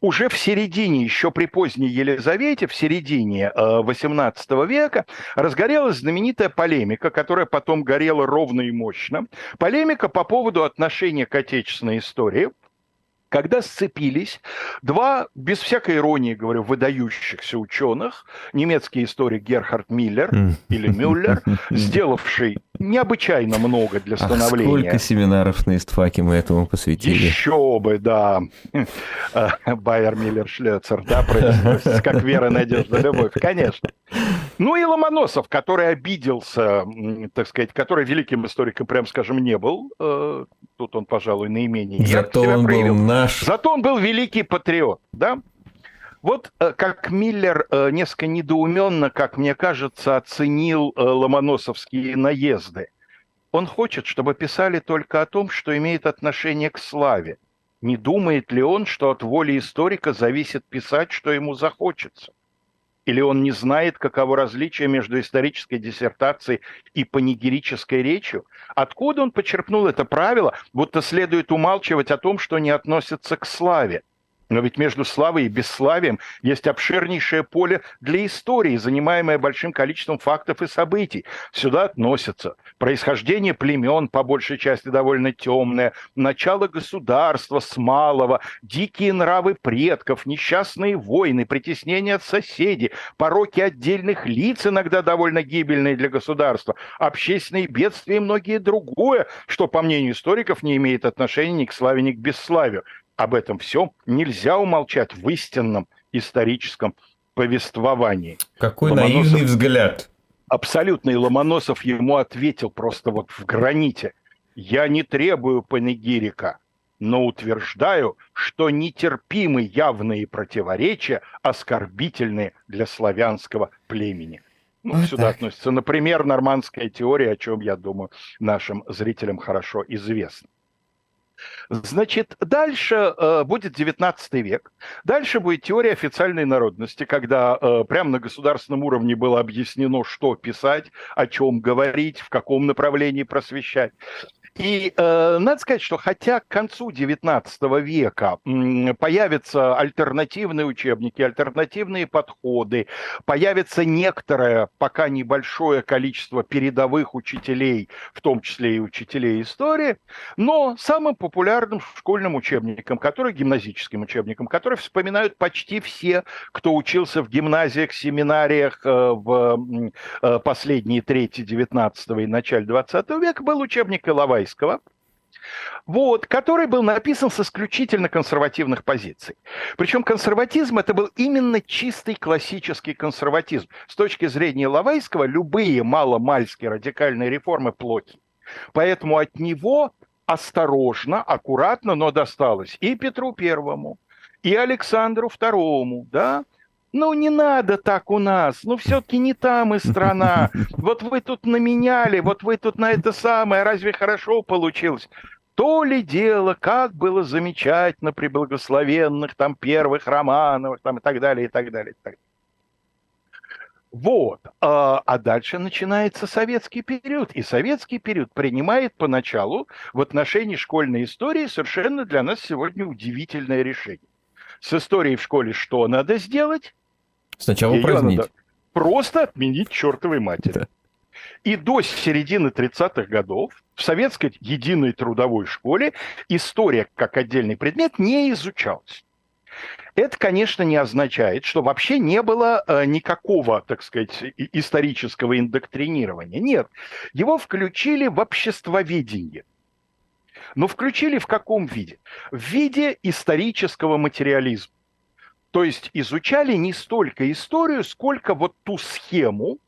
Уже в середине, еще при поздней Елизавете, в середине XVIII э, века, разгорелась знаменитая полемика, которая потом горела ровно и мощно. Полемика по поводу отношения к отечественной истории – когда сцепились два, без всякой иронии говорю, выдающихся ученых, немецкий историк Герхард Миллер или Мюллер, сделавший необычайно много для становления. Ах, сколько семинаров на истфаке мы этому посвятили. Еще бы, да. Байер Миллер Шлецер, да, как вера, надежда, любовь, конечно. Ну и Ломоносов, который обиделся, так сказать, который великим историком, прям скажем, не был. Э, тут он, пожалуй, наименее Зато он был наш. Зато он был великий патриот, да? Вот э, как Миллер э, несколько недоуменно, как мне кажется, оценил ломоносовские наезды. Он хочет, чтобы писали только о том, что имеет отношение к славе. Не думает ли он, что от воли историка зависит писать, что ему захочется? Или он не знает, каково различие между исторической диссертацией и панигерической речью? Откуда он почерпнул это правило, будто следует умалчивать о том, что не относится к славе? Но ведь между славой и бесславием есть обширнейшее поле для истории, занимаемое большим количеством фактов и событий. Сюда относятся происхождение племен, по большей части довольно темное, начало государства с малого, дикие нравы предков, несчастные войны, притеснение от соседей, пороки отдельных лиц, иногда довольно гибельные для государства, общественные бедствия и многие другое, что, по мнению историков, не имеет отношения ни к славе, ни к бесславию об этом всем нельзя умолчать в истинном историческом повествовании. Какой Ломоносов, наивный взгляд. Абсолютно. И Ломоносов ему ответил просто вот в граните. Я не требую панегирика, но утверждаю, что нетерпимы явные противоречия, оскорбительные для славянского племени. Ну, вот сюда так. относится, например, нормандская теория, о чем, я думаю, нашим зрителям хорошо известно. Значит, дальше э, будет 19 век. Дальше будет теория официальной народности, когда э, прямо на государственном уровне было объяснено, что писать, о чем говорить, в каком направлении просвещать. И э, надо сказать, что хотя к концу XIX века появятся альтернативные учебники, альтернативные подходы, появится некоторое, пока небольшое количество передовых учителей, в том числе и учителей истории, но самым популярным школьным учебником, который гимназическим учебником, который вспоминают почти все, кто учился в гимназиях, семинариях э, в э, последние трети XIX и начале XX века, был учебник Иловайского Достоевского, вот, который был написан с исключительно консервативных позиций. Причем консерватизм это был именно чистый классический консерватизм. С точки зрения Лавайского любые маломальские радикальные реформы плохи. Поэтому от него осторожно, аккуратно, но досталось и Петру Первому, и Александру Второму, да, ну, не надо так у нас. Ну, все-таки не там и страна. Вот вы тут наменяли, вот вы тут на это самое. Разве хорошо получилось? То ли дело, как было замечательно при благословенных там первых романовых там и так далее, и так далее, и так далее. Вот. А, а дальше начинается советский период. И советский период принимает поначалу в отношении школьной истории совершенно для нас сегодня удивительное решение. С историей в школе что надо сделать? Сначала Ее упразднить. Надо просто отменить чертовой матери. Да. И до середины 30-х годов в советской единой трудовой школе история как отдельный предмет не изучалась. Это, конечно, не означает, что вообще не было э, никакого, так сказать, исторического индоктринирования. Нет, его включили в обществоведение. Но включили в каком виде? В виде исторического материализма. То есть изучали не столько историю, сколько вот ту схему,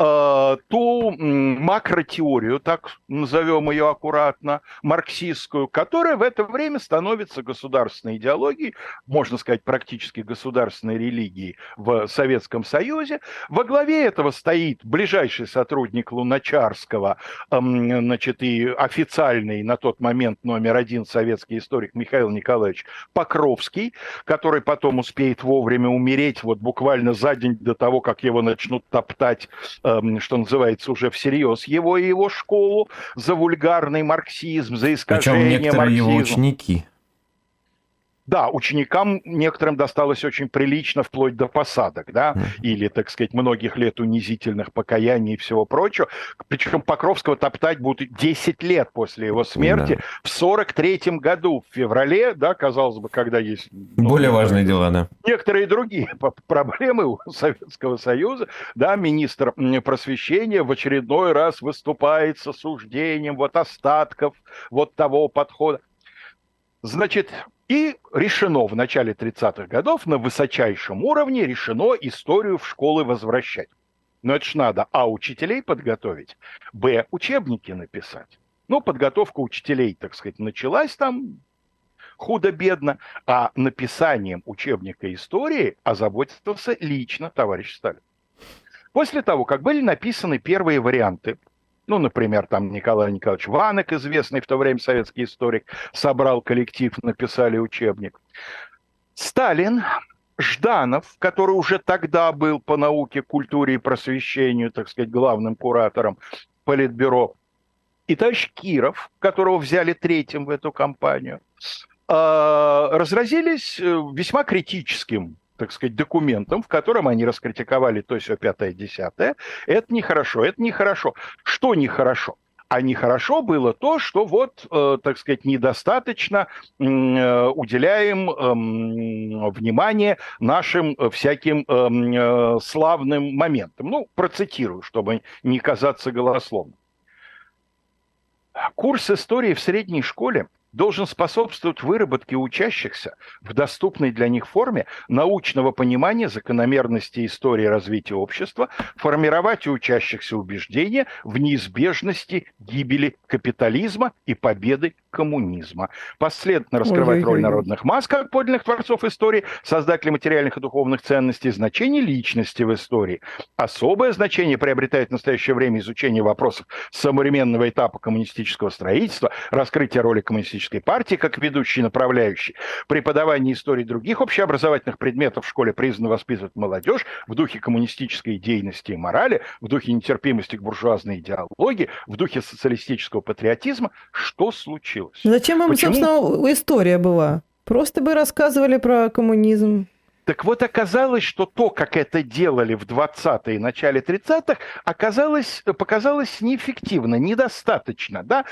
ту макротеорию, так назовем ее аккуратно, марксистскую, которая в это время становится государственной идеологией, можно сказать, практически государственной религией в Советском Союзе. Во главе этого стоит ближайший сотрудник Луначарского, значит, и официальный на тот момент номер один советский историк Михаил Николаевич Покровский, который потом успеет вовремя умереть, вот буквально за день до того, как его начнут топтать э, Эм, что называется, уже всерьез его и его школу за вульгарный марксизм, за искажение Причем некоторые марксизма. его ученики. Да, ученикам некоторым досталось очень прилично, вплоть до посадок, да, или, так сказать, многих лет унизительных покаяний и всего прочего. Причем Покровского топтать будут 10 лет после его смерти. Да. В 43-м году, в феврале, да, казалось бы, когда есть... Ну, Более важные дела, да. Некоторые другие проблемы у Советского Союза, да, министр просвещения в очередной раз выступает с осуждением вот остатков вот того подхода. Значит, и решено в начале 30-х годов на высочайшем уровне решено историю в школы возвращать. Но это ж надо, а, учителей подготовить, б, учебники написать. Ну, подготовка учителей, так сказать, началась там худо-бедно, а написанием учебника истории озаботился лично товарищ Сталин. После того, как были написаны первые варианты ну, например, там Николай Николаевич Ванек, известный в то время советский историк, собрал коллектив, написали учебник. Сталин, Жданов, который уже тогда был по науке, культуре и просвещению, так сказать, главным куратором Политбюро, и товарищ Киров, которого взяли третьим в эту кампанию, разразились весьма критическим так сказать, документом, в котором они раскритиковали то все пятое, десятое. Это нехорошо, это нехорошо. Что нехорошо? А нехорошо было то, что вот, э, так сказать, недостаточно э, уделяем э, внимание нашим всяким эм, э, славным моментам. Ну, процитирую, чтобы не казаться голословным. Курс истории в средней школе – должен способствовать выработке учащихся в доступной для них форме научного понимания закономерности истории развития общества, формировать у учащихся убеждения в неизбежности гибели капитализма и победы коммунизма, последовательно раскрывать Ой-ой-ой. роль народных масс как подлинных творцов истории, создателей материальных и духовных ценностей, значение личности в истории. Особое значение приобретает в настоящее время изучение вопросов современного этапа коммунистического строительства, раскрытие роли коммунистической партии как ведущей направляющей, преподавание истории других общеобразовательных предметов в школе призвано воспитывать молодежь в духе коммунистической идейности и морали, в духе нетерпимости к буржуазной идеологии, в духе социалистического патриотизма. Что случилось? Зачем им, Почему? собственно, история была? Просто бы рассказывали про коммунизм. Так вот, оказалось, что то, как это делали в 20-е и начале 30-х, оказалось, показалось неэффективно, недостаточно. Да?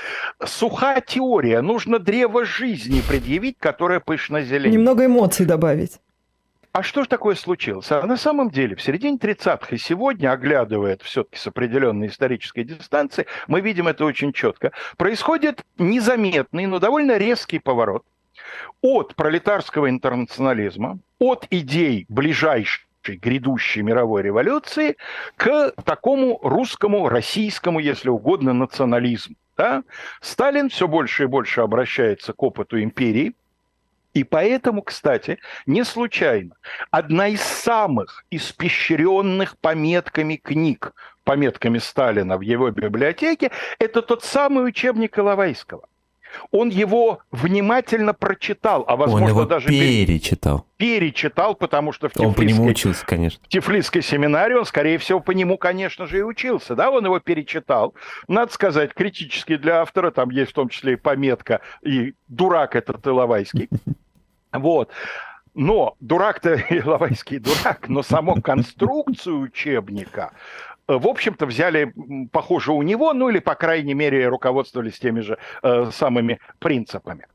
Сухая теория, нужно древо жизни предъявить, которое пышно зеленее. Немного эмоций добавить. А что же такое случилось? А на самом деле в середине 30-х и сегодня, оглядывая это все-таки с определенной исторической дистанции, мы видим это очень четко, происходит незаметный, но довольно резкий поворот от пролетарского интернационализма, от идей ближайшей грядущей мировой революции к такому русскому, российскому, если угодно, национализму. Да? Сталин все больше и больше обращается к опыту империи, и поэтому, кстати, не случайно, одна из самых испещренных пометками книг, пометками Сталина в его библиотеке, это тот самый учебник Иловайского. Он его внимательно прочитал, а возможно Он его даже перечитал. Перечитал, потому что в он по нему учился, конечно. В Тифлисской семинарии он, скорее всего, по нему, конечно же, и учился. Да, он его перечитал. Надо сказать, критически для автора, там есть в том числе и пометка, и дурак этот Иловайский. Вот. Но дурак-то Иловайский дурак, но саму конструкцию учебника в общем-то, взяли, похоже, у него, ну или, по крайней мере, руководствовались теми же э, самыми принципами.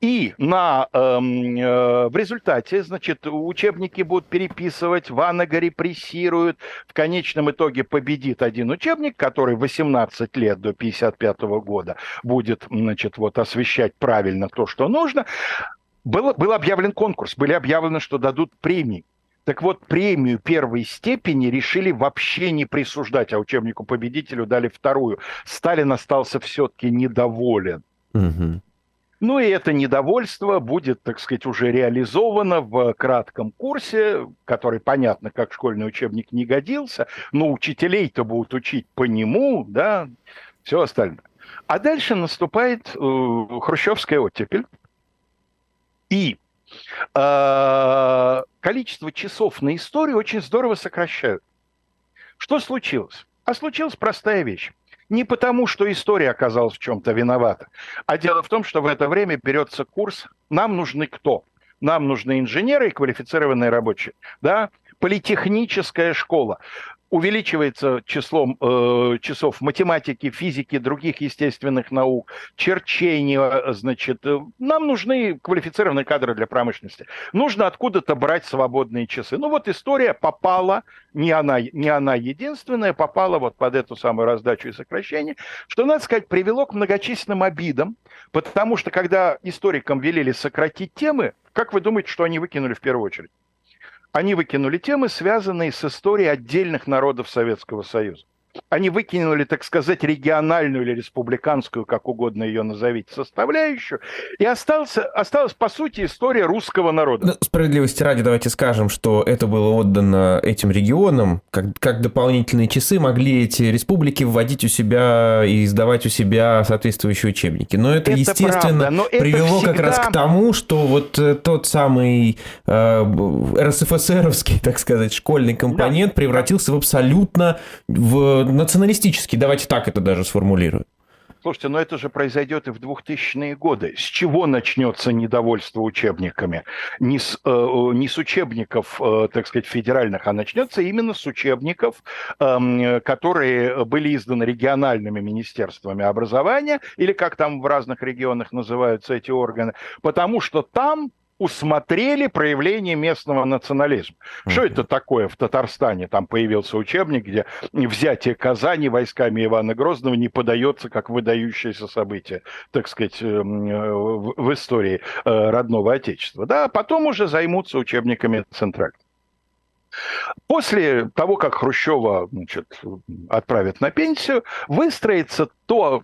И на, эм, э, в результате, значит, учебники будут переписывать, Ванага репрессируют. В конечном итоге победит один учебник, который 18 лет до 55 года будет, значит, вот освещать правильно то, что нужно. Был, был объявлен конкурс, были объявлены, что дадут премии. Так вот, премию первой степени решили вообще не присуждать, а учебнику победителю дали вторую. Сталин остался все-таки недоволен. Угу. Ну и это недовольство будет, так сказать, уже реализовано в кратком курсе, который, понятно, как школьный учебник не годился, но учителей-то будут учить по нему, да, все остальное. А дальше наступает э, хрущевская оттепель, и количество часов на историю очень здорово сокращают. Что случилось? А случилась простая вещь не потому, что история оказалась в чем-то виновата, а дело в том, что в это время берется курс «Нам нужны кто?» Нам нужны инженеры и квалифицированные рабочие. Да? Политехническая школа увеличивается числом э, часов математики, физики, других естественных наук, черчения, значит, э, нам нужны квалифицированные кадры для промышленности. Нужно откуда-то брать свободные часы. Ну вот история попала, не она, не она единственная, попала вот под эту самую раздачу и сокращение, что, надо сказать, привело к многочисленным обидам, потому что когда историкам велели сократить темы, как вы думаете, что они выкинули в первую очередь? Они выкинули темы, связанные с историей отдельных народов Советского Союза они выкинули, так сказать, региональную или республиканскую, как угодно ее назовите, составляющую, и остался, осталась, по сути, история русского народа. Ну, справедливости ради, давайте скажем, что это было отдано этим регионам, как, как дополнительные часы могли эти республики вводить у себя и издавать у себя соответствующие учебники. Но это, это естественно, правда, но это привело всегда... как раз к тому, что вот э, тот самый э, РСФСРовский, так сказать, школьный компонент да. превратился в абсолютно в националистический, давайте так это даже сформулируем. Слушайте, но это же произойдет и в 2000-е годы. С чего начнется недовольство учебниками? Не с, э, не с учебников, э, так сказать, федеральных, а начнется именно с учебников, э, которые были изданы региональными министерствами образования, или как там в разных регионах называются эти органы, потому что там усмотрели проявление местного национализма. Mm-hmm. Что это такое в Татарстане? Там появился учебник, где взятие Казани войсками Ивана Грозного не подается как выдающееся событие, так сказать, эм, э, в истории э, родного Отечества. Да, потом уже займутся учебниками Центрального. После того, как Хрущева значит, отправят на пенсию, выстроится то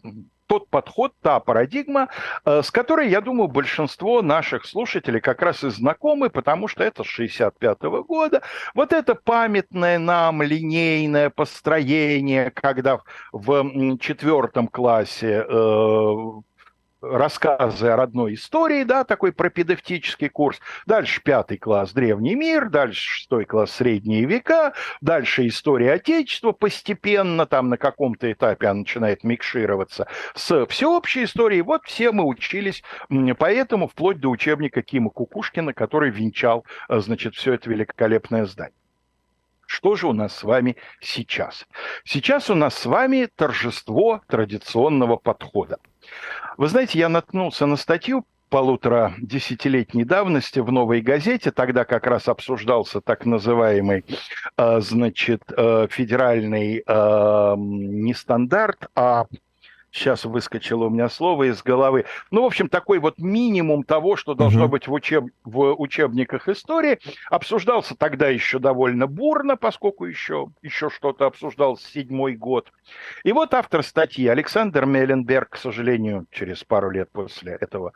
тот подход, та парадигма, э, с которой, я думаю, большинство наших слушателей как раз и знакомы, потому что это с 65 -го года. Вот это памятное нам линейное построение, когда в четвертом классе э, рассказы о родной истории, да, такой пропедевтический курс. Дальше пятый класс «Древний мир», дальше шестой класс «Средние века», дальше история Отечества постепенно, там на каком-то этапе она начинает микшироваться с всеобщей историей. Вот все мы учились поэтому вплоть до учебника Кима Кукушкина, который венчал, э, значит, все это великолепное здание. Что же у нас с вами сейчас? Сейчас у нас с вами торжество традиционного подхода. Вы знаете, я наткнулся на статью полутора десятилетней давности в «Новой газете», тогда как раз обсуждался так называемый, э, значит, э, федеральный э, не стандарт, а сейчас выскочило у меня слово из головы. Ну, в общем, такой вот минимум того, что должно угу. быть в, учеб... в учебниках истории, обсуждался тогда еще довольно бурно, поскольку еще, еще что-то обсуждалось седьмой год. И вот автор статьи Александр Мелленберг, к сожалению, через пару лет после этого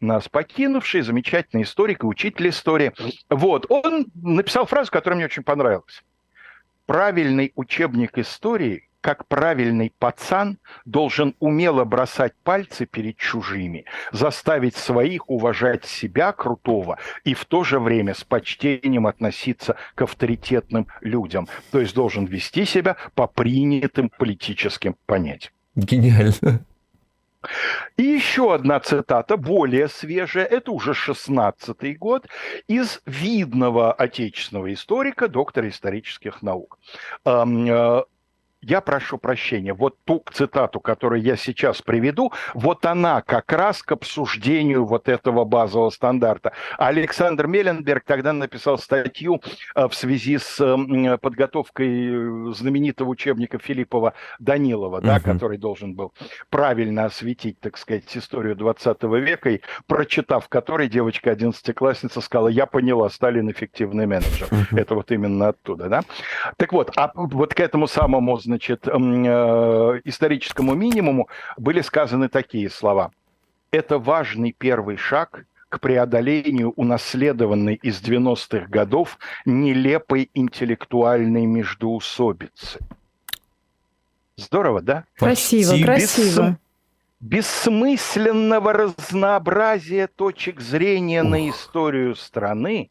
нас покинувший, замечательный историк и учитель истории. Вот, он написал фразу, которая мне очень понравилась. Правильный учебник истории как правильный пацан должен умело бросать пальцы перед чужими, заставить своих уважать себя крутого и в то же время с почтением относиться к авторитетным людям. То есть должен вести себя по принятым политическим понятиям. Гениально. И еще одна цитата, более свежая, это уже 16-й год, из видного отечественного историка, доктора исторических наук. Э, я прошу прощения, вот ту цитату, которую я сейчас приведу, вот она как раз к обсуждению вот этого базового стандарта. Александр Мелленберг тогда написал статью э, в связи с подготовкой знаменитого учебника Филиппова Данилова, uh-huh. да, который должен был правильно осветить, так сказать, историю 20 века, и прочитав который, девочка 11-классница сказала, я поняла, Сталин эффективный менеджер. Uh-huh. Это вот именно оттуда, да. Так вот, а вот к этому самому значит, э, историческому минимуму были сказаны такие слова. Это важный первый шаг к преодолению унаследованной из 90-х годов нелепой интеллектуальной междоусобицы. Здорово, да? Красиво, Бессм... красиво. Бессмысленного разнообразия точек зрения Ух. на историю страны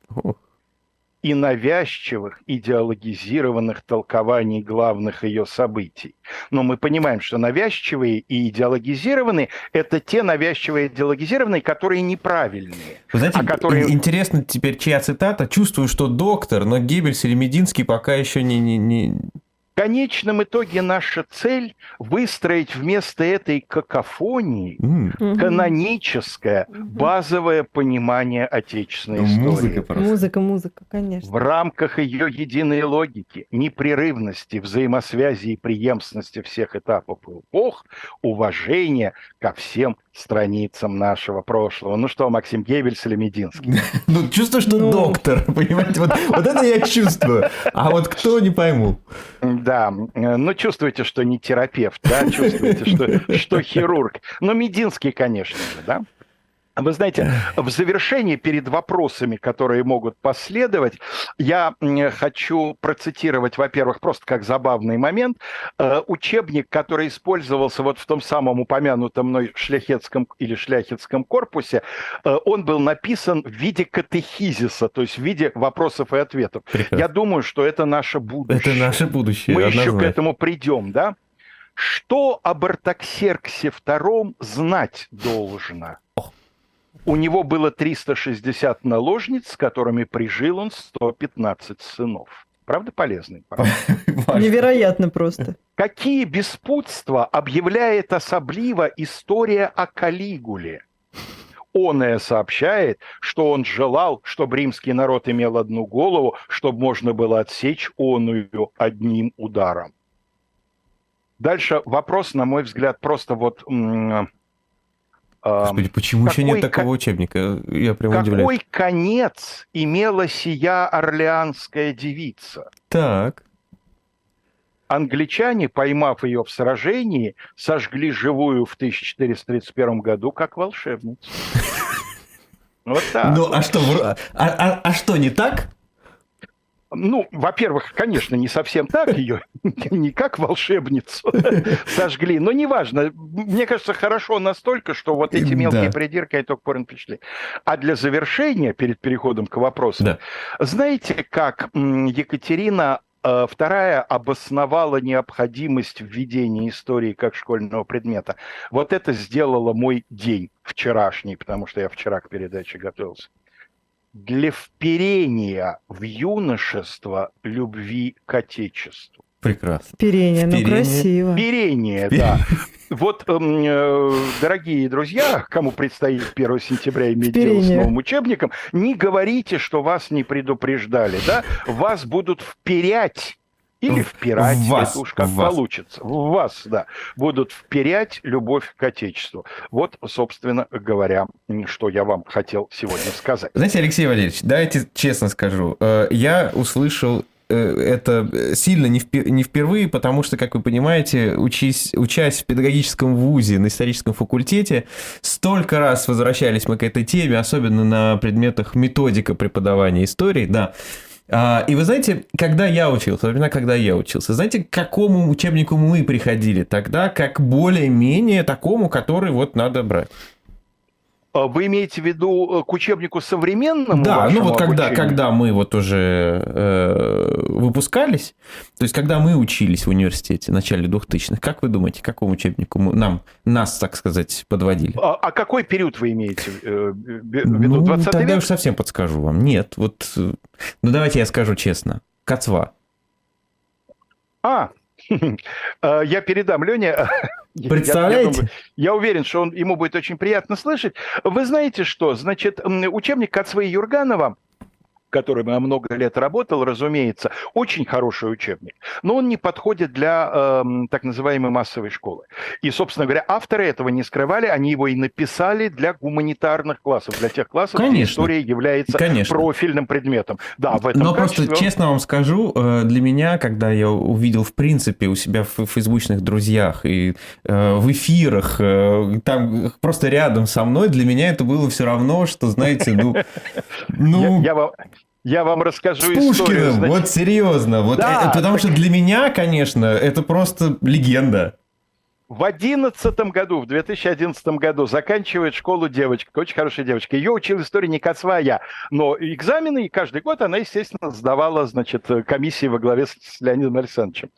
и навязчивых идеологизированных толкований главных ее событий. Но мы понимаем, что навязчивые и идеологизированные – это те навязчивые и идеологизированные, которые неправильные. Вы знаете, а которые... интересно теперь, чья цитата. Чувствую, что доктор, но Геббельс или Мединский пока еще не, не, не, конечном итоге наша цель выстроить вместо этой какофонии mm. каноническое, mm-hmm. базовое понимание отечественной истории. Музыка, просто. музыка, музыка, конечно. В рамках ее единой логики, непрерывности, взаимосвязи и преемственности всех этапов и эпох, уважения ко всем страницам нашего прошлого. Ну что, Максим Геббельс или Мединский? Ну, чувствую, что ну... доктор, понимаете? Вот, вот это я чувствую. А вот кто, не пойму. Да, ну чувствуете, что не терапевт, да? Чувствуете, что, что хирург. Но Мединский, конечно же, да? Вы знаете, в завершении перед вопросами, которые могут последовать, я хочу процитировать, во-первых, просто как забавный момент, э, учебник, который использовался вот в том самом упомянутом мной шляхетском или шляхетском корпусе, э, он был написан в виде катехизиса, то есть в виде вопросов и ответов. Прекрасно. Я думаю, что это наше будущее. Это наше будущее. Мы однозначно. еще к этому придем, да? Что об Артаксерксе II знать должно? У него было 360 наложниц, с которыми прижил он 115 сынов. Правда полезный? Невероятно просто. Какие беспутства объявляет особливо история о Калигуле? Оное сообщает, что он желал, чтобы римский народ имел одну голову, чтобы можно было отсечь оную одним ударом. Дальше вопрос, на мой взгляд, просто вот Господи, почему какой, еще нет такого учебника? Я прям Какой удивляюсь. конец имела сия орлеанская девица? Так. Англичане, поймав ее в сражении, сожгли живую в 1431 году как волшебницу. Вот так. Ну, а что, а, а, а что, не так? Ну, во-первых, конечно, не совсем так ее, не как волшебницу сожгли, но неважно. Мне кажется, хорошо настолько, что вот эти мелкие да. придирки я только порно пришли. А для завершения, перед переходом к вопросу, да. знаете, как Екатерина II обосновала необходимость введения истории как школьного предмета. Вот это сделало мой день вчерашний, потому что я вчера к передаче готовился для вперения в юношество любви к Отечеству. Прекрасно. Вперение, ну красиво. Вперение, да. Вот, эм, э, дорогие друзья, кому предстоит 1 сентября иметь Вперение. дело с новым учебником, не говорите, что вас не предупреждали, да? Вас будут вперять или впирать, в вас, это уж как в вас. получится. В вас, да. Будут впирять любовь к Отечеству. Вот, собственно говоря, что я вам хотел сегодня сказать. Знаете, Алексей Валерьевич, давайте честно скажу. Э, я услышал э, это сильно не, впер, не впервые, потому что, как вы понимаете, учись, учась в педагогическом вузе на историческом факультете, столько раз возвращались мы к этой теме, особенно на предметах методика преподавания истории, да. А, и вы знаете, когда я учился, времена, когда я учился, знаете, к какому учебнику мы приходили тогда, как более-менее такому, который вот надо брать? А вы имеете в виду э, к учебнику современному? Да, ну вот когда, когда мы вот уже э, выпускались, то есть когда мы учились в университете в начале 2000-х, как вы думаете, к какому учебнику мы, нам, нас, так сказать, подводили? А, а какой период вы имеете э, в виду? Ну, 20 тогда век? я уж совсем подскажу вам. Нет, вот, э, ну давайте я скажу честно. Кацва. А, я передам Лене. Представляете? Я, я, думаю, я уверен, что он, ему будет очень приятно слышать. Вы знаете что? Значит, учебник Кацвы Юрганова который я много лет работал, разумеется, очень хороший учебник, но он не подходит для э, так называемой массовой школы. И, собственно говоря, авторы этого не скрывали, они его и написали для гуманитарных классов, для тех классов, Конечно. где история является Конечно. профильным предметом. Да, в этом Но качестве... просто честно вам скажу, э, для меня, когда я увидел в принципе у себя в фейсбучных друзьях и э, в эфирах, э, там просто рядом со мной, для меня это было все равно, что, знаете, ну... ну... Я, я, я вам расскажу С Пушкиным, историю. Значит... вот серьезно. Вот да, это, потому так... что для меня, конечно, это просто легенда. В одиннадцатом году, в 2011 году заканчивает школу девочка, очень хорошая девочка. Ее учил история не Кацва, а я. Но экзамены, и каждый год она, естественно, сдавала, значит, комиссии во главе с Леонидом Александровичем.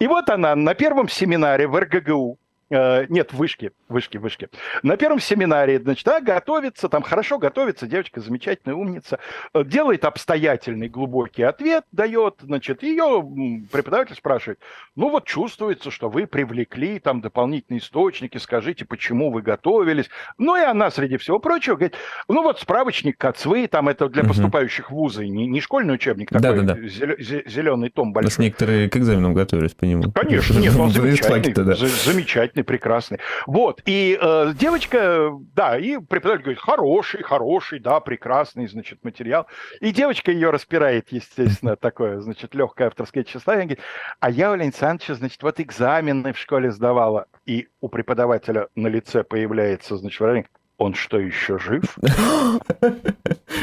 И вот она на первом семинаре в РГГУ, нет, вышки, вышки, вышки. На первом семинаре, значит, а, готовится, там хорошо готовится, девочка замечательная, умница, э, делает обстоятельный глубокий ответ, дает, значит, ее преподаватель спрашивает, ну вот чувствуется, что вы привлекли там дополнительные источники, скажите, почему вы готовились. Ну и она, среди всего прочего, говорит, ну вот справочник КАЦВы, там это для поступающих в вузы, не, не школьный учебник, такой да, да, да. зеленый том большой. У нас некоторые к экзаменам готовились по нему. Конечно, нет, он замечательный, замечательный замечательный, прекрасный. Вот, и э, девочка, да, и преподаватель говорит, хороший, хороший, да, прекрасный, значит, материал. И девочка ее распирает, естественно, такое, значит, легкое авторское тщеславие. Говорит, а я Леонида Александровича, значит, вот экзамены в школе сдавала. И у преподавателя на лице появляется, значит, выражение, он что, еще жив?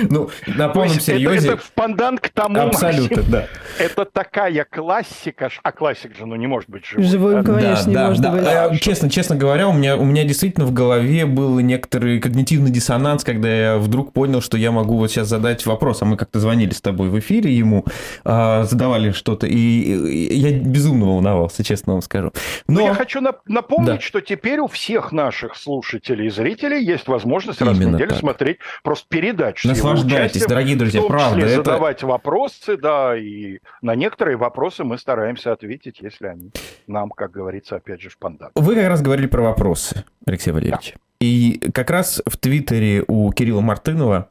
Ну, на полном серьезе... Это, в пандан к тому, Абсолютно, да. Это такая классика, а классик же, ну, не может быть живой. Живой, конечно, не может быть. А, честно, честно говоря, у меня, у меня действительно в голове был некоторый когнитивный диссонанс, когда я вдруг понял, что я могу вот сейчас задать вопрос, а мы как-то звонили с тобой в эфире ему, а, задавали что-то, и я безумно волновался, честно вам скажу. Но, Но я хочу напомнить, да. что теперь у всех наших слушателей и зрителей есть возможность раз Именно в неделю так. смотреть просто передачу Наслаждайтесь, дорогие друзья, в том правда. Числе это... задавать вопросы, да, и на некоторые вопросы мы стараемся ответить, если они нам, как говорится, опять же, в пандан. Вы как раз говорили про вопросы, Алексей Валерьевич. Да. И как раз в Твиттере у Кирилла Мартынова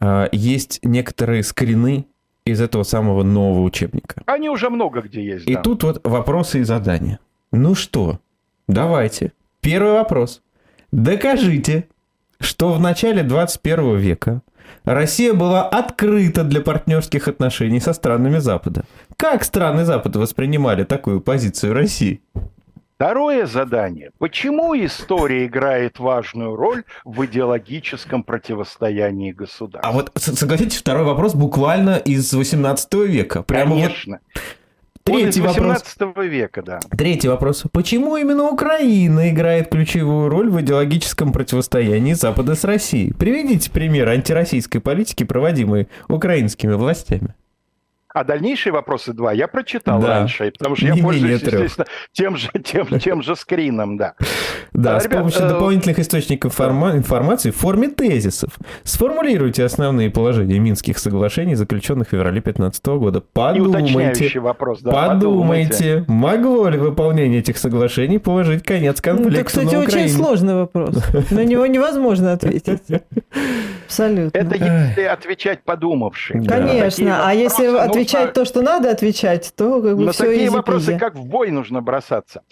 э, есть некоторые скрины из этого самого нового учебника. Они уже много где есть. И да. тут вот вопросы и задания. Ну что, давайте. Первый вопрос. Докажите, что в начале 21 века Россия была открыта для партнерских отношений со странами Запада. Как страны Запада воспринимали такую позицию России? Второе задание. Почему история играет важную роль в идеологическом противостоянии государств? А вот согласитесь, второй вопрос буквально из 18 века. Прямо Конечно. Вот... Третий Он из 18 вопрос. века, да. Третий вопрос. Почему именно Украина играет ключевую роль в идеологическом противостоянии Запада с Россией? Приведите пример антироссийской политики, проводимой украинскими властями. А дальнейшие вопросы два я прочитал да. раньше, потому что Не я пользуюсь, естественно, тем же, тем, тем же скрином, да. Да, а, с ребят, помощью э... дополнительных источников форма... информации в форме тезисов сформулируйте основные положения Минских соглашений, заключенных в феврале 2015 года. Подумайте, вопрос, да, подумайте, подумайте, могло ли выполнение этих соглашений положить конец конфликту ну, Это, кстати, на очень сложный вопрос. На него невозможно ответить. Абсолютно. Это если отвечать подумавши. Конечно, а если отвечать отвечать то, что надо отвечать, то как бы На все такие вопросы, как в бой, нужно бросаться.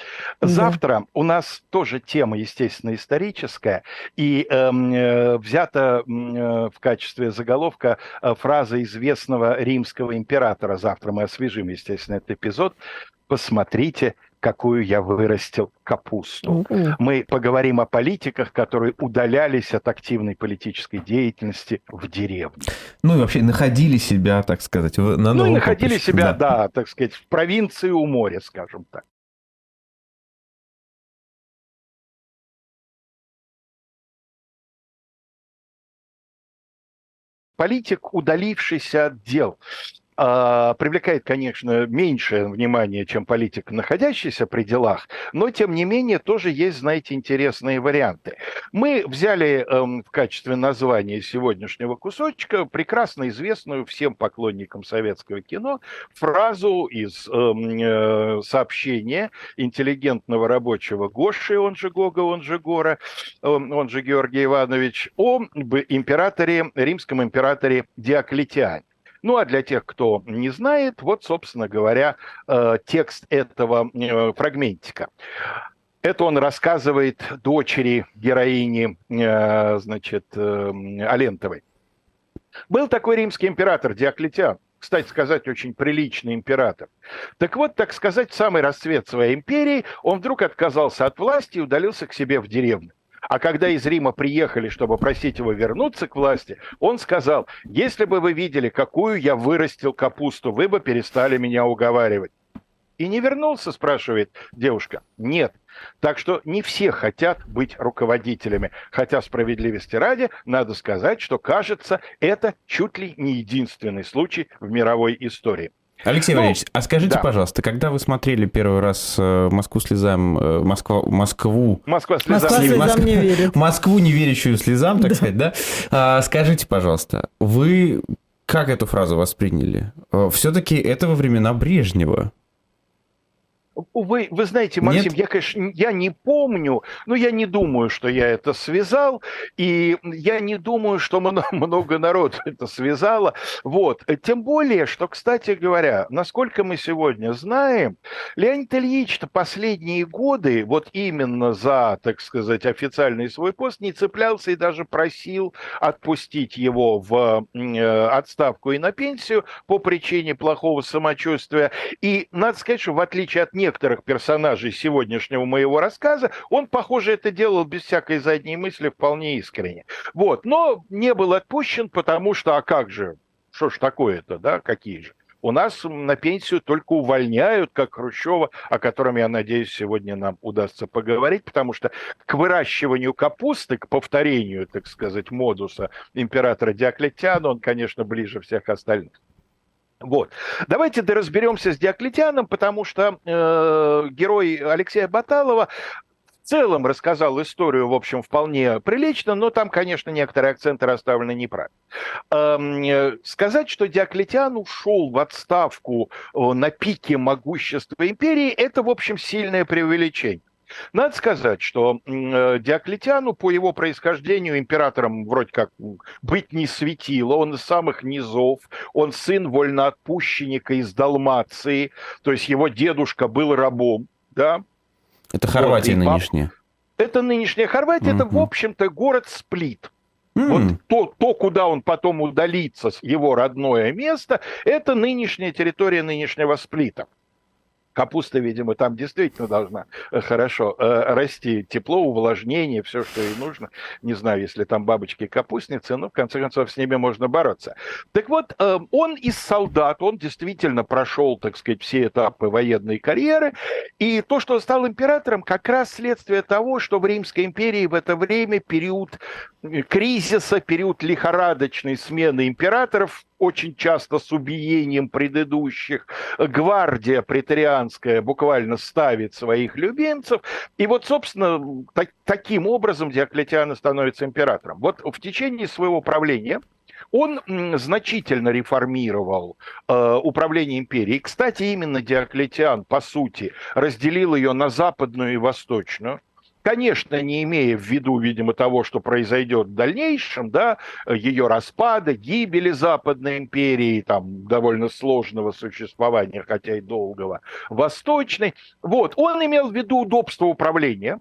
Да. Завтра у нас тоже тема, естественно, историческая, и эм, э, взята э, в качестве заголовка э, фраза известного римского императора. Завтра мы освежим, естественно, этот эпизод. Посмотрите, какую я вырастил капусту. Mm-hmm. Мы поговорим о политиках, которые удалялись от активной политической деятельности в деревне. Ну и вообще находили себя, так сказать, на новом Ну и находили поприще. себя, да. да, так сказать, в провинции у моря, скажем так. политик, удалившийся от дел, а, привлекает, конечно, меньшее внимание, чем политик, находящийся при делах, но, тем не менее, тоже есть, знаете, интересные варианты. Мы взяли эм, в качестве названия сегодняшнего кусочка прекрасно известную всем поклонникам советского кино фразу из эм, э, сообщения интеллигентного рабочего Гоши, он же Гога, он же Гора, э, он же Георгий Иванович, о императоре, римском императоре Диоклетиане. Ну а для тех, кто не знает, вот, собственно говоря, э, текст этого э, фрагментика. Это он рассказывает дочери героини, э, значит, Алентовой. Был такой римский император Диоклетиан, кстати сказать, очень приличный император. Так вот, так сказать, в самый расцвет своей империи он вдруг отказался от власти и удалился к себе в деревню. А когда из Рима приехали, чтобы просить его вернуться к власти, он сказал, если бы вы видели, какую я вырастил капусту, вы бы перестали меня уговаривать. И не вернулся, спрашивает девушка. Нет. Так что не все хотят быть руководителями. Хотя справедливости ради, надо сказать, что, кажется, это чуть ли не единственный случай в мировой истории. Алексей ну, Валерьевич, а скажите, да. пожалуйста, когда вы смотрели первый раз э, Москву слезам, э, Москва, Москву... Москва слезам, Москва слезам Моск... не верит. Москву не верящую слезам, так да. сказать, да? А, скажите, пожалуйста, вы как эту фразу восприняли? Э, Все-таки это во времена Брежнева. Вы, вы знаете, Максим, Нет? я, конечно, я не помню, но я не думаю, что я это связал, и я не думаю, что много, народу это связало. Вот. Тем более, что, кстати говоря, насколько мы сегодня знаем, Леонид Ильич-то последние годы вот именно за, так сказать, официальный свой пост не цеплялся и даже просил отпустить его в э, отставку и на пенсию по причине плохого самочувствия. И надо сказать, что в отличие от некоторых персонажей сегодняшнего моего рассказа, он, похоже, это делал без всякой задней мысли, вполне искренне. Вот, но не был отпущен, потому что, а как же, что ж такое-то, да, какие же? У нас на пенсию только увольняют, как Хрущева, о котором, я надеюсь, сегодня нам удастся поговорить, потому что к выращиванию капусты, к повторению, так сказать, модуса императора Диоклетиана, он, конечно, ближе всех остальных. Вот. Давайте разберемся с Диоклетианом, потому что э, герой Алексея Баталова в целом рассказал историю, в общем, вполне прилично, но там, конечно, некоторые акценты расставлены неправильно. Эм, сказать, что Диоклетиан ушел в отставку э, на пике могущества империи, это, в общем, сильное преувеличение. Надо сказать, что э, Диоклетиану по его происхождению императором вроде как быть не светило, он из самых низов, он сын вольноотпущенника из Далмации, то есть его дедушка был рабом, да, это Хорватия вот, нынешняя. Это нынешняя Хорватия, mm-hmm. это, в общем-то, город Сплит. Mm. Вот то, то, куда он потом удалится, его родное место, это нынешняя территория нынешнего Сплита. Капуста, видимо, там действительно должна э, хорошо э, расти. Тепло, увлажнение, все, что ей нужно. Не знаю, если там бабочки-капустницы, но в конце концов с ними можно бороться. Так вот, э, он из солдат, он действительно прошел, так сказать, все этапы военной карьеры. И то, что он стал императором, как раз следствие того, что в Римской империи в это время период кризиса, период лихорадочной смены императоров, очень часто с убиением предыдущих, гвардия претарианская буквально ставит своих любимцев. И вот, собственно, так, таким образом Диоклетиан становится императором. Вот в течение своего правления он значительно реформировал э, управление империей. Кстати, именно Диоклетиан, по сути, разделил ее на западную и восточную. Конечно, не имея в виду, видимо, того, что произойдет в дальнейшем, да, ее распада, гибели Западной империи, там, довольно сложного существования, хотя и долгого, Восточной. Вот, он имел в виду удобство управления,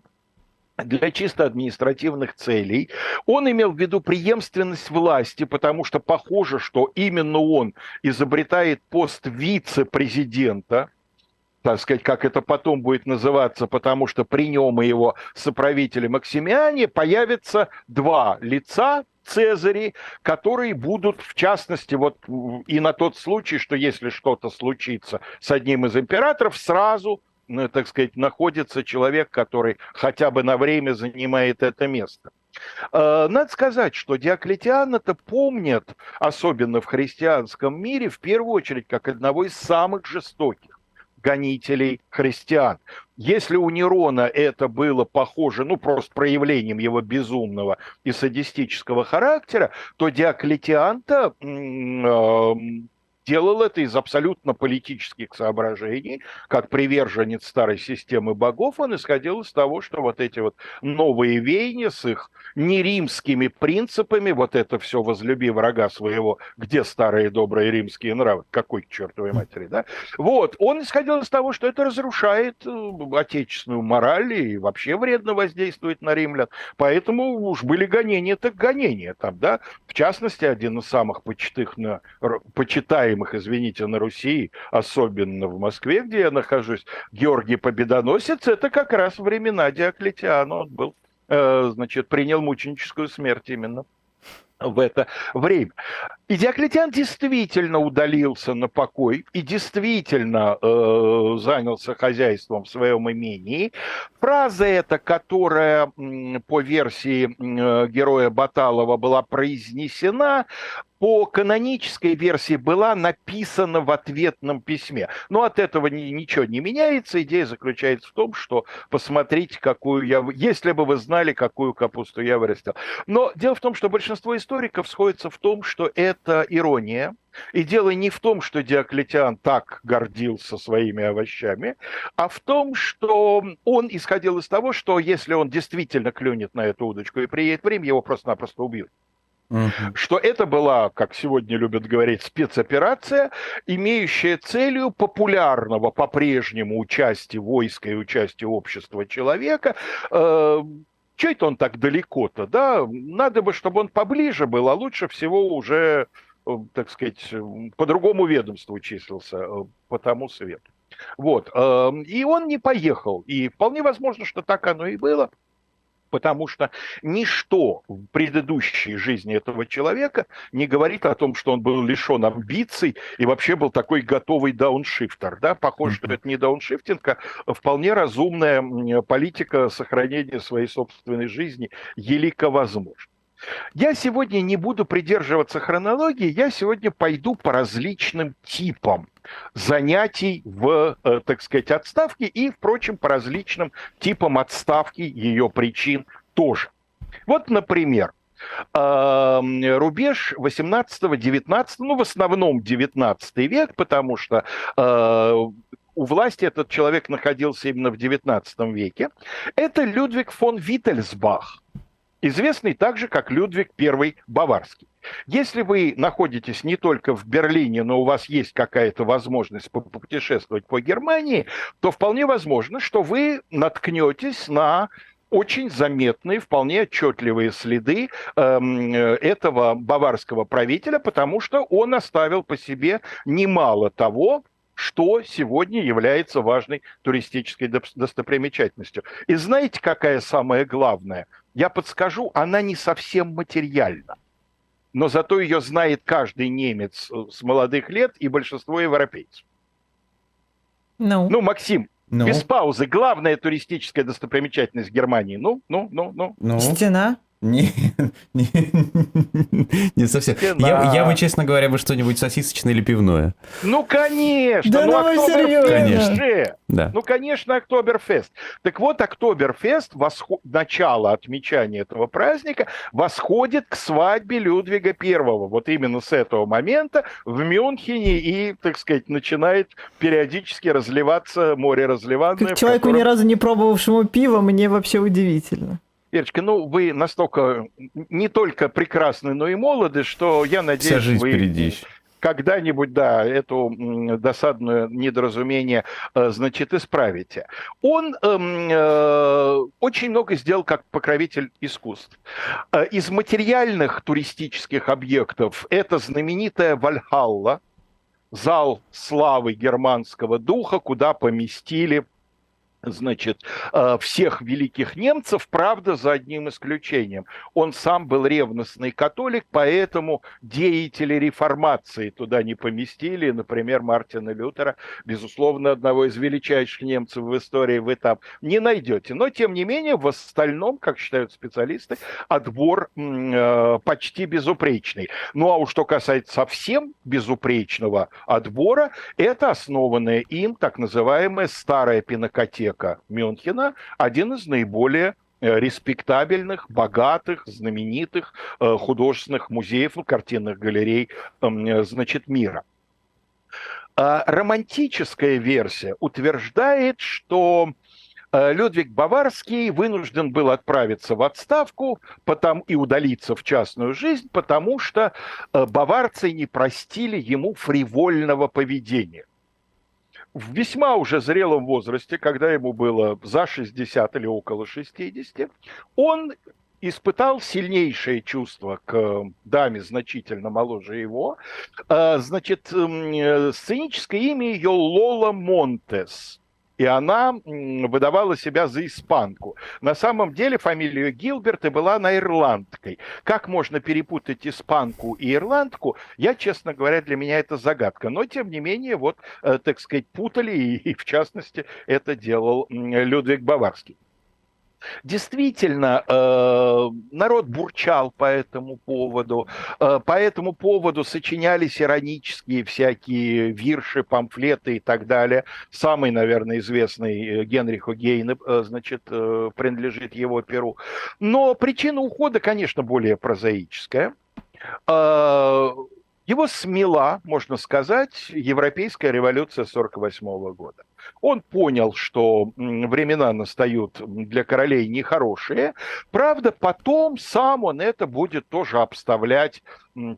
для чисто административных целей. Он имел в виду преемственность власти, потому что похоже, что именно он изобретает пост вице-президента, так сказать, как это потом будет называться, потому что при нем и его соправителе Максимиане появятся два лица, Цезари, которые будут, в частности, вот и на тот случай, что если что-то случится с одним из императоров, сразу, ну, так сказать, находится человек, который хотя бы на время занимает это место. Э, надо сказать, что Диоклетиан это помнят, особенно в христианском мире, в первую очередь, как одного из самых жестоких гонителей христиан. Если у Нерона это было похоже, ну, просто проявлением его безумного и садистического характера, то Диоклетиан-то делал это из абсолютно политических соображений, как приверженец старой системы богов, он исходил из того, что вот эти вот новые веяния с их неримскими принципами, вот это все возлюби врага своего, где старые добрые римские нравы, какой к чертовой матери, да? Вот, он исходил из того, что это разрушает э, отечественную мораль и вообще вредно воздействует на римлян, поэтому уж были гонения, так гонения там, да? В частности, один из самых почитых на, почитаемых, извините, на Руси, особенно в Москве, где я нахожусь, Георгий Победоносец, это как раз времена Диоклетиана, он был Э, значит, принял мученическую смерть именно в это время. И Диоклетиан действительно удалился на покой и действительно э, занялся хозяйством в своем имении. Фраза эта, которая по версии э, героя Баталова была произнесена, по канонической версии была написана в ответном письме. Но от этого ни, ничего не меняется. Идея заключается в том, что посмотрите, какую я... Если бы вы знали, какую капусту я вырастил. Но дело в том, что большинство историков сходится в том, что это ирония, и дело не в том, что Диоклетиан так гордился своими овощами, а в том, что он исходил из того, что если он действительно клюнет на эту удочку и приедет в Рим, его просто-напросто убьют. Что это была, как сегодня любят говорить, спецоперация, имеющая целью популярного по-прежнему участия войска и участия общества человека. Э, Че это он так далеко-то, да? Надо бы, чтобы он поближе был, а лучше всего уже, э, так сказать, по другому ведомству числился, э, по тому свету. Вот. Эм, и он не поехал. И вполне возможно, что так оно и было потому что ничто в предыдущей жизни этого человека не говорит о том, что он был лишен амбиций и вообще был такой готовый дауншифтер. Да? Похоже, что это не дауншифтинг, а вполне разумная политика сохранения своей собственной жизни, елико возможна. Я сегодня не буду придерживаться хронологии, я сегодня пойду по различным типам занятий в, э, так сказать, отставке и, впрочем, по различным типам отставки ее причин тоже. Вот, например, рубеж 18-19, ну, в основном 19 век, потому что э, у власти этот человек находился именно в 19 веке, это Людвиг фон Виттельсбах, известный также как Людвиг I Баварский. Если вы находитесь не только в Берлине, но у вас есть какая-то возможность путешествовать по Германии, то вполне возможно, что вы наткнетесь на очень заметные, вполне отчетливые следы эм, этого баварского правителя, потому что он оставил по себе немало того, что сегодня является важной туристической достопримечательностью. И знаете, какая самая главная? Я подскажу, она не совсем материальна. Но зато ее знает каждый немец э, с молодых лет и большинство европейцев. Ну, ну Максим, ну. без паузы. Главная туристическая достопримечательность Германии. Ну, ну, ну, ну. ну. Стена. Не, не, не совсем. Я, я бы, честно говоря, бы что-нибудь сосисочное или пивное. Ну, конечно! Да ну, ну Октоберфест конечно. же! Да. Ну, конечно, Октоберфест. Так вот, Октоберфест, восход... начало отмечания этого праздника, восходит к свадьбе Людвига Первого. Вот именно с этого момента в Мюнхене и, так сказать, начинает периодически разливаться море разливанное. Как человеку котором... ни разу не пробовавшему пива, мне вообще удивительно. Верочка, ну вы настолько не только прекрасны, но и молоды, что я надеюсь, Вся жизнь вы впереди. когда-нибудь, да, эту досадное недоразумение, э, значит, исправите. Он эм, э, очень много сделал как покровитель искусств. Э, из материальных туристических объектов это знаменитая Вальхалла, зал славы германского духа, куда поместили значит, э, всех великих немцев, правда, за одним исключением. Он сам был ревностный католик, поэтому деятели реформации туда не поместили. Например, Мартина Лютера, безусловно, одного из величайших немцев в истории вы там не найдете. Но, тем не менее, в остальном, как считают специалисты, отбор э, почти безупречный. Ну, а уж что касается совсем безупречного отбора, это основанная им так называемая старая пинокотека библиотека Мюнхена один из наиболее э, респектабельных, богатых, знаменитых э, художественных музеев и картинных галерей эм, значит, мира. А романтическая версия утверждает, что э, Людвиг Баварский вынужден был отправиться в отставку потом, и удалиться в частную жизнь, потому что баварцы не простили ему фривольного поведения в весьма уже зрелом возрасте, когда ему было за 60 или около 60, он испытал сильнейшее чувство к даме значительно моложе его. А, значит, э, сценическое имя ее Лола Монтес – и она выдавала себя за испанку. На самом деле фамилия Гилберт была она ирландкой. Как можно перепутать испанку и ирландку, я, честно говоря, для меня это загадка. Но, тем не менее, вот, э, так сказать, путали, и, и в частности, это делал Людвиг Баварский. Действительно, э, народ бурчал по этому поводу. Э, по этому поводу сочинялись иронические всякие вирши, памфлеты и так далее. Самый, наверное, известный э, Генриху Гейне, значит, принадлежит его перу. Но причина ухода, конечно, более прозаическая. Его смела, можно сказать, европейская революция 1948 года. Он понял, что времена настают для королей нехорошие. Правда, потом сам он это будет тоже обставлять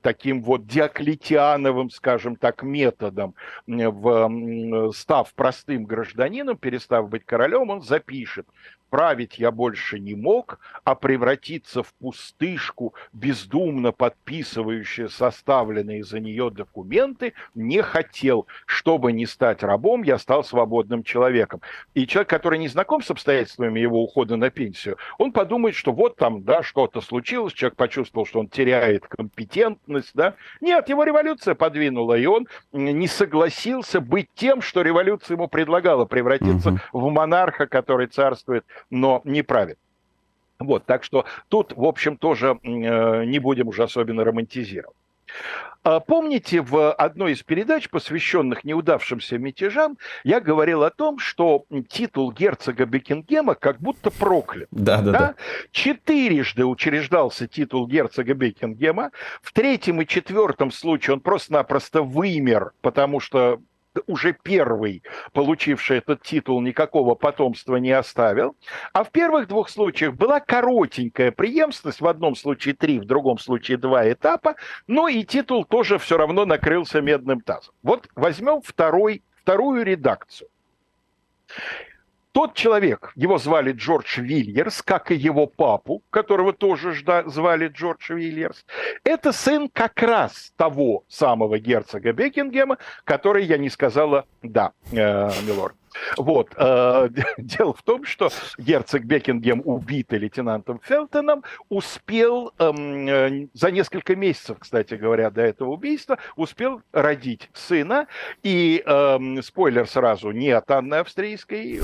таким вот диоклетиановым, скажем так, методом, в, став простым гражданином, перестав быть королем, он запишет править я больше не мог, а превратиться в пустышку, бездумно подписывающую составленные за нее документы, не хотел. Чтобы не стать рабом, я стал свободным человеком. И человек, который не знаком с обстоятельствами его ухода на пенсию, он подумает, что вот там, да, что-то случилось, человек почувствовал, что он теряет компетентность, да. Нет, его революция подвинула, и он не согласился быть тем, что революция ему предлагала, превратиться угу. в монарха, который царствует но не правит. Вот, так что тут, в общем, тоже э, не будем уже особенно романтизировать. А помните, в одной из передач, посвященных неудавшимся мятежам, я говорил о том, что титул герцога Бекингема как будто проклят. Да, да, да. Четырежды учреждался титул герцога Бекингема. В третьем и четвертом случае он просто-напросто вымер, потому что уже первый, получивший этот титул, никакого потомства не оставил. А в первых двух случаях была коротенькая преемственность, в одном случае три, в другом случае два этапа, но и титул тоже все равно накрылся медным тазом. Вот возьмем второй, вторую редакцию. Тот человек, его звали Джордж Вильерс, как и его папу, которого тоже звали Джордж Вильерс, это сын как раз того самого герцога Бекингема, который я не сказала «да, э, милорд». Вот. Э, дело в том, что герцог Бекингем, убитый лейтенантом Фелтоном, успел эм, э, за несколько месяцев, кстати говоря, до этого убийства, успел родить сына. И, э, спойлер сразу, не от Анны Австрийской,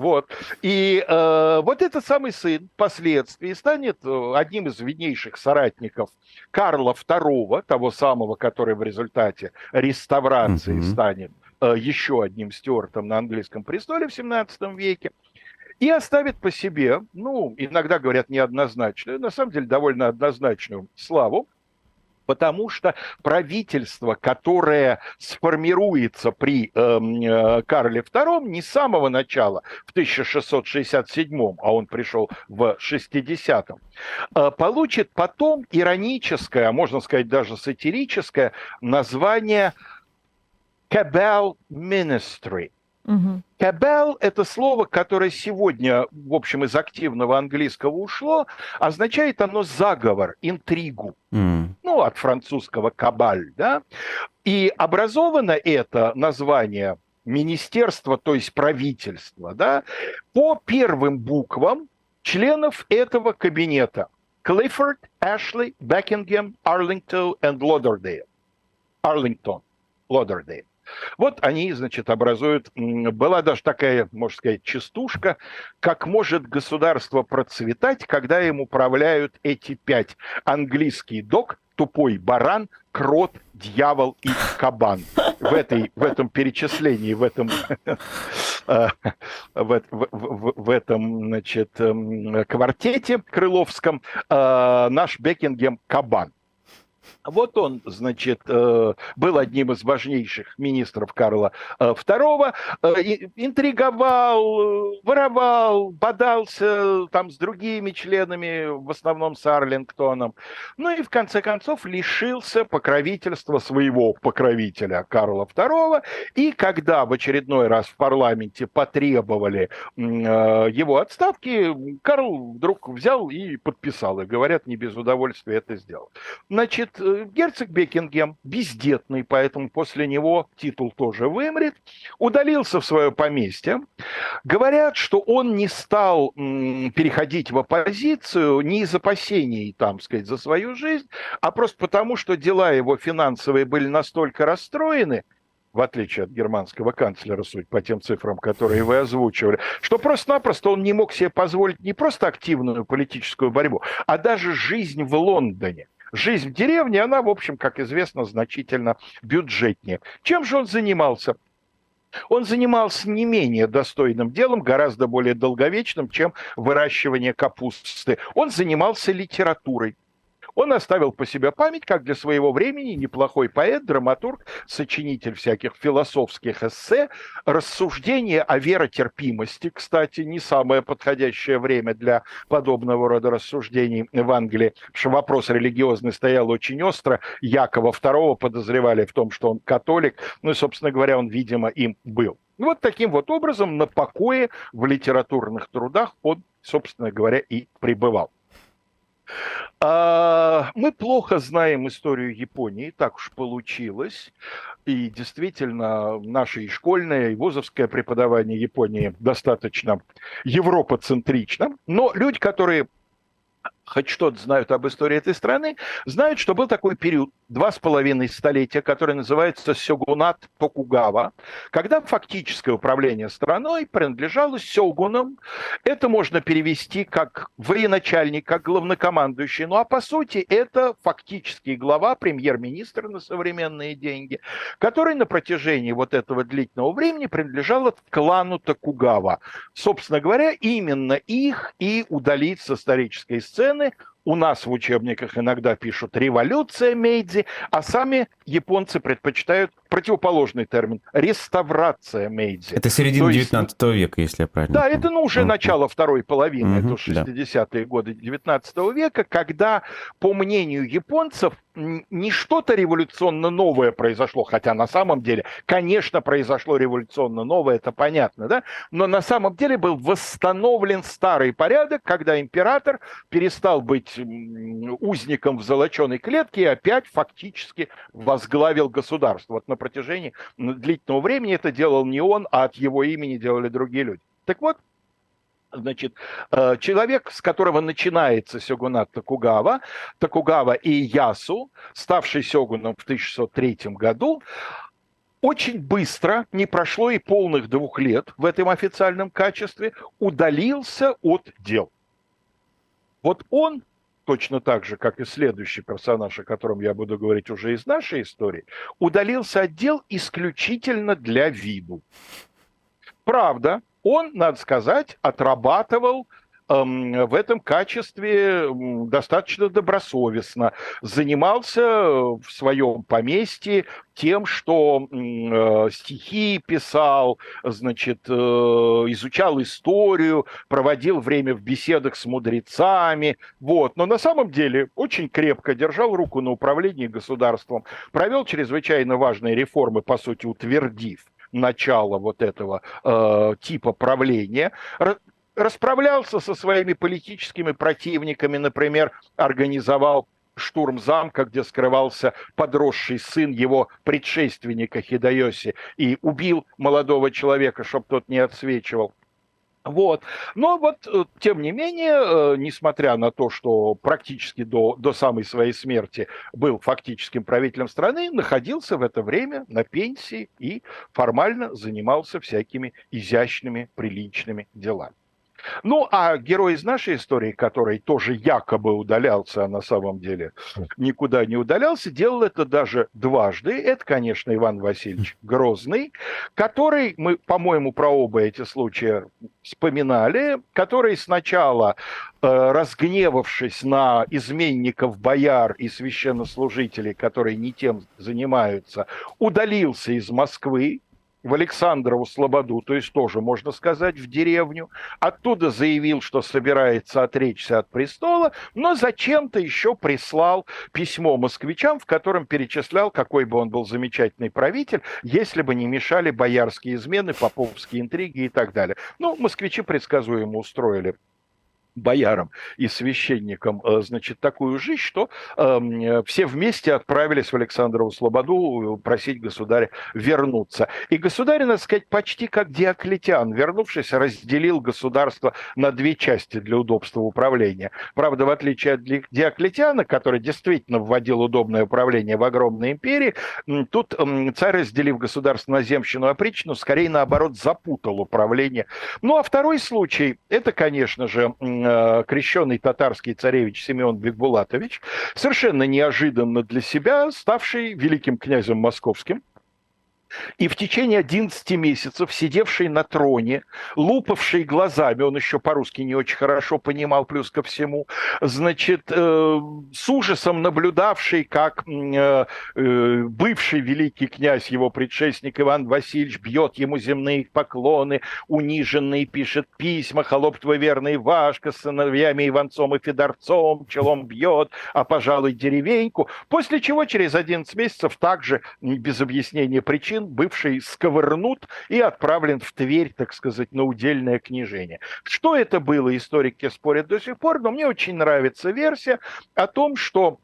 вот. И э, вот этот самый сын впоследствии станет э, одним из виднейших соратников Карла II, того самого, который в результате реставрации mm-hmm. станет э, еще одним стюартом на английском престоле в 17 веке и оставит по себе, ну, иногда говорят неоднозначную, на самом деле довольно однозначную славу, потому что правительство, которое сформируется при эм, э, Карле II не с самого начала, в 1667, а он пришел в 60-м, э, получит потом ироническое, а можно сказать даже сатирическое название Cabal Ministry – Угу. Cabal – это слово, которое сегодня, в общем, из активного английского ушло, означает оно заговор, интригу. Mm. Ну, от французского «кабаль», да? И образовано это название министерство, то есть правительство, да, по первым буквам членов этого кабинета. Клиффорд, Эшли, Бекингем, Арлингтон и Лодердейл. Арлингтон, Лодердейл. Вот они, значит, образуют... Была даже такая, можно сказать, частушка, как может государство процветать, когда им управляют эти пять. Английский док, тупой баран, крот, дьявол и кабан. В, этой, в этом перечислении, в этом, э, в, в, в, в этом значит, эм, квартете крыловском э, наш Бекингем кабан. Вот он, значит, э, был одним из важнейших министров Карла II, э, э, интриговал, воровал, бодался там с другими членами, в основном с Арлингтоном. Ну и в конце концов лишился покровительства своего покровителя Карла II. И когда в очередной раз в парламенте потребовали его отставки, Карл вдруг взял и подписал. И говорят, не без удовольствия это сделал. Значит, герцог Бекингем, бездетный, поэтому после него титул тоже вымрет, удалился в свое поместье. Говорят, что он не стал переходить в оппозицию не из опасений, там, сказать, за свою жизнь, а просто потому, что дела его финансовые были настолько расстроены, в отличие от германского канцлера, суть по тем цифрам, которые вы озвучивали, что просто-напросто он не мог себе позволить не просто активную политическую борьбу, а даже жизнь в Лондоне – жизнь в деревне, она, в общем, как известно, значительно бюджетнее. Чем же он занимался? Он занимался не менее достойным делом, гораздо более долговечным, чем выращивание капусты. Он занимался литературой. Он оставил по себе память, как для своего времени неплохой поэт, драматург, сочинитель всяких философских эссе, рассуждения о веротерпимости, кстати, не самое подходящее время для подобного рода рассуждений в Англии, потому что вопрос религиозный стоял очень остро. Якова II подозревали в том, что он католик, ну и, собственно говоря, он, видимо, им был. Вот таким вот образом на покое в литературных трудах он, собственно говоря, и пребывал. А, мы плохо знаем историю Японии, так уж получилось. И действительно, наше и школьное, и вузовское преподавание Японии достаточно европоцентрично. Но люди, которые хоть что-то знают об истории этой страны, знают, что был такой период, два с половиной столетия, который называется Сёгунат Токугава, когда фактическое управление страной принадлежало сёгунам. Это можно перевести как военачальник, как главнокомандующий. Ну а по сути это фактический глава, премьер-министр на современные деньги, который на протяжении вот этого длительного времени принадлежал клану Токугава. Собственно говоря, именно их и удалить с исторической сцены стороны, у нас в учебниках иногда пишут «революция Мейдзи», а сами японцы предпочитают противоположный термин – реставрация Мейдзи. Это середина есть, 19 века, если я правильно Да, помню. это ну, уже uh-huh. начало второй половины, uh-huh, это 60-е да. годы 19 века, когда, по мнению японцев, не что-то революционно новое произошло, хотя на самом деле, конечно, произошло революционно новое, это понятно, да, но на самом деле был восстановлен старый порядок, когда император перестал быть узником в золоченой клетке и опять фактически возглавил государство. Вот на протяжении длительного времени это делал не он, а от его имени делали другие люди. Так вот, Значит, э, человек, с которого начинается сёгунат Токугава, Токугава и Ясу, ставший сёгуном в 1603 году, очень быстро, не прошло и полных двух лет в этом официальном качестве, удалился от дел. Вот он, точно так же, как и следующий персонаж, о котором я буду говорить уже из нашей истории, удалился от дел исключительно для виду. Правда, он, надо сказать, отрабатывал в этом качестве достаточно добросовестно. Занимался в своем поместье тем, что э, стихи писал, значит, э, изучал историю, проводил время в беседах с мудрецами, вот. Но на самом деле очень крепко держал руку на управлении государством, провел чрезвычайно важные реформы, по сути, утвердив начала вот этого э, типа правления, расправлялся со своими политическими противниками, например, организовал штурм замка, где скрывался подросший сын его предшественника Хидайоси, и убил молодого человека, чтобы тот не отсвечивал. Вот. Но вот, э, тем не менее, э, несмотря на то, что практически до, до самой своей смерти был фактическим правителем страны, находился в это время на пенсии и формально занимался всякими изящными, приличными делами. Ну, а герой из нашей истории, который тоже якобы удалялся, а на самом деле никуда не удалялся, делал это даже дважды. Это, конечно, Иван Васильевич Грозный, который, мы, по-моему, про оба эти случая вспоминали, который сначала, э, разгневавшись на изменников бояр и священнослужителей, которые не тем занимаются, удалился из Москвы, в Александрову Слободу, то есть тоже, можно сказать, в деревню. Оттуда заявил, что собирается отречься от престола, но зачем-то еще прислал письмо москвичам, в котором перечислял, какой бы он был замечательный правитель, если бы не мешали боярские измены, поповские интриги и так далее. Ну, москвичи предсказуемо устроили боярам и священникам, э, значит, такую жизнь, что э, все вместе отправились в Александрову Слободу э, просить государя вернуться. И государь, надо сказать, почти как Диоклетиан, вернувшись, разделил государство на две части для удобства управления. Правда, в отличие от Диоклетиана, который действительно вводил удобное управление в огромной империи, тут царь, разделив государство на земщину и опричну, скорее наоборот запутал управление. Ну, а второй случай, это, конечно же, крещенный татарский царевич Семен Бекбулатович, совершенно неожиданно для себя ставший великим князем московским, и в течение 11 месяцев сидевший на троне, лупавший глазами, он еще по-русски не очень хорошо понимал, плюс ко всему, значит, э, с ужасом наблюдавший, как э, э, бывший великий князь, его предшественник Иван Васильевич, бьет ему земные поклоны, униженный, пишет письма, холоп твой верный Вашка с сыновьями Иванцом и Федорцом, челом бьет, а, пожалуй, деревеньку, после чего через 11 месяцев также, без объяснения причин, Пушкин, бывший сковырнут и отправлен в Тверь, так сказать, на удельное княжение. Что это было, историки спорят до сих пор, но мне очень нравится версия о том, что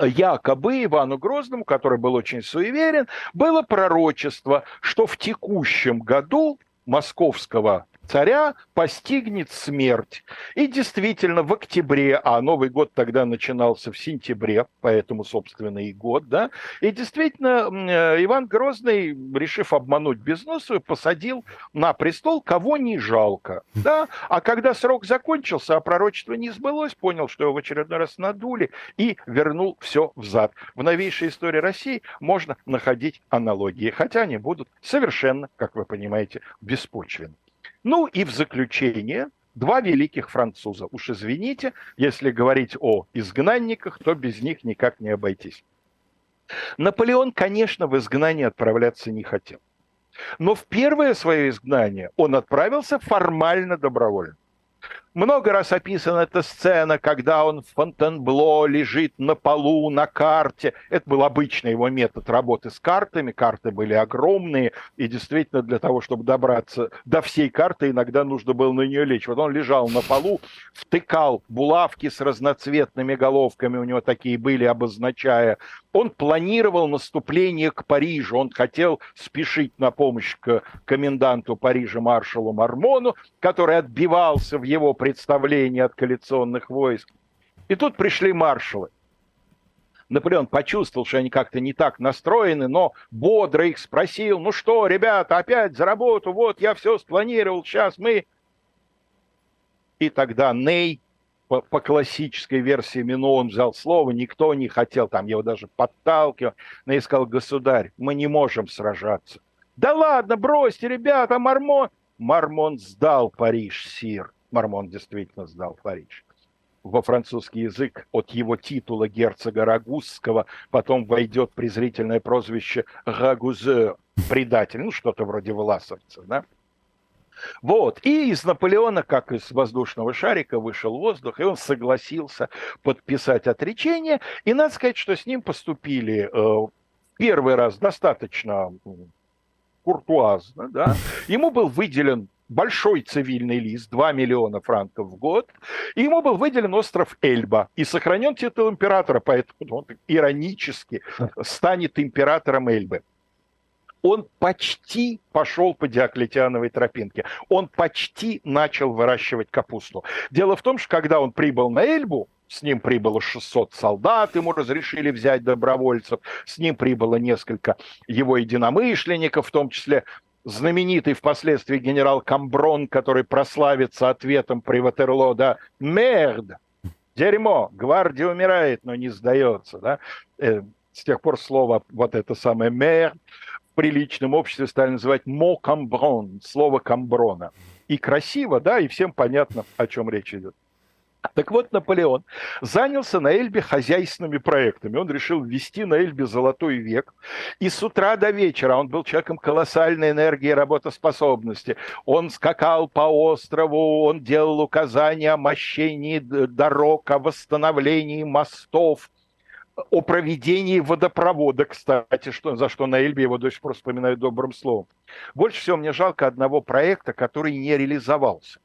якобы Ивану Грозному, который был очень суеверен, было пророчество, что в текущем году московского царя постигнет смерть. И действительно, в октябре, а Новый год тогда начинался в сентябре, поэтому, собственно, и год, да, и действительно, э, Иван Грозный, решив обмануть Безносую, посадил на престол, кого не жалко, да, а когда срок закончился, а пророчество не сбылось, понял, что его в очередной раз надули и вернул все взад. В новейшей истории России можно находить аналогии, хотя они будут совершенно, как вы понимаете, беспочвенны. Ну и в заключение два великих француза. Уж извините, если говорить о изгнанниках, то без них никак не обойтись. Наполеон, конечно, в изгнание отправляться не хотел. Но в первое свое изгнание он отправился формально добровольно. Много раз описана эта сцена, когда он в Фонтенбло лежит на полу на карте. Это был обычный его метод работы с картами. Карты были огромные, и действительно для того, чтобы добраться до всей карты, иногда нужно было на нее лечь. Вот он лежал на полу, втыкал булавки с разноцветными головками, у него такие были, обозначая. Он планировал наступление к Парижу, он хотел спешить на помощь к коменданту Парижа маршалу Мармону, который отбивался в его представление от коалиционных войск. И тут пришли маршалы. Наполеон почувствовал, что они как-то не так настроены, но бодро их спросил, ну что, ребята, опять за работу, вот я все спланировал, сейчас мы... И тогда Ней, по, по классической версии Мино, взял слово, никто не хотел, там его даже подталкивал, Ней сказал, государь, мы не можем сражаться. Да ладно, бросьте, ребята, Мармон... Мармон сдал Париж, сир. Мармон действительно сдал Париж. Во французский язык от его титула герцога Рагузского потом войдет презрительное прозвище Рагузер, предатель, ну что-то вроде власовца, да? Вот. И из Наполеона, как из воздушного шарика, вышел воздух, и он согласился подписать отречение. И надо сказать, что с ним поступили э, первый раз достаточно куртуазно. Да? Ему был выделен большой цивильный лист, 2 миллиона франков в год, и ему был выделен остров Эльба и сохранен титул императора, поэтому он иронически станет императором Эльбы. Он почти пошел по Диоклетиановой тропинке. Он почти начал выращивать капусту. Дело в том, что когда он прибыл на Эльбу, с ним прибыло 600 солдат, ему разрешили взять добровольцев, с ним прибыло несколько его единомышленников, в том числе знаменитый впоследствии генерал Камброн, который прославится ответом при Ватерло, да, «Мерд! Дерьмо! Гвардия умирает, но не сдается!» да? Э, с тех пор слово вот это самое «мерд» приличном обществе стали называть «мо камброн», слово камброна. И красиво, да, и всем понятно, о чем речь идет. Так вот, Наполеон занялся на Эльбе хозяйственными проектами. Он решил ввести на Эльбе золотой век. И с утра до вечера он был человеком колоссальной энергии и работоспособности. Он скакал по острову, он делал указания о мощении дорог, о восстановлении мостов, о проведении водопровода, кстати, что, за что на Эльбе его до сих пор вспоминают добрым словом. Больше всего мне жалко одного проекта, который не реализовался.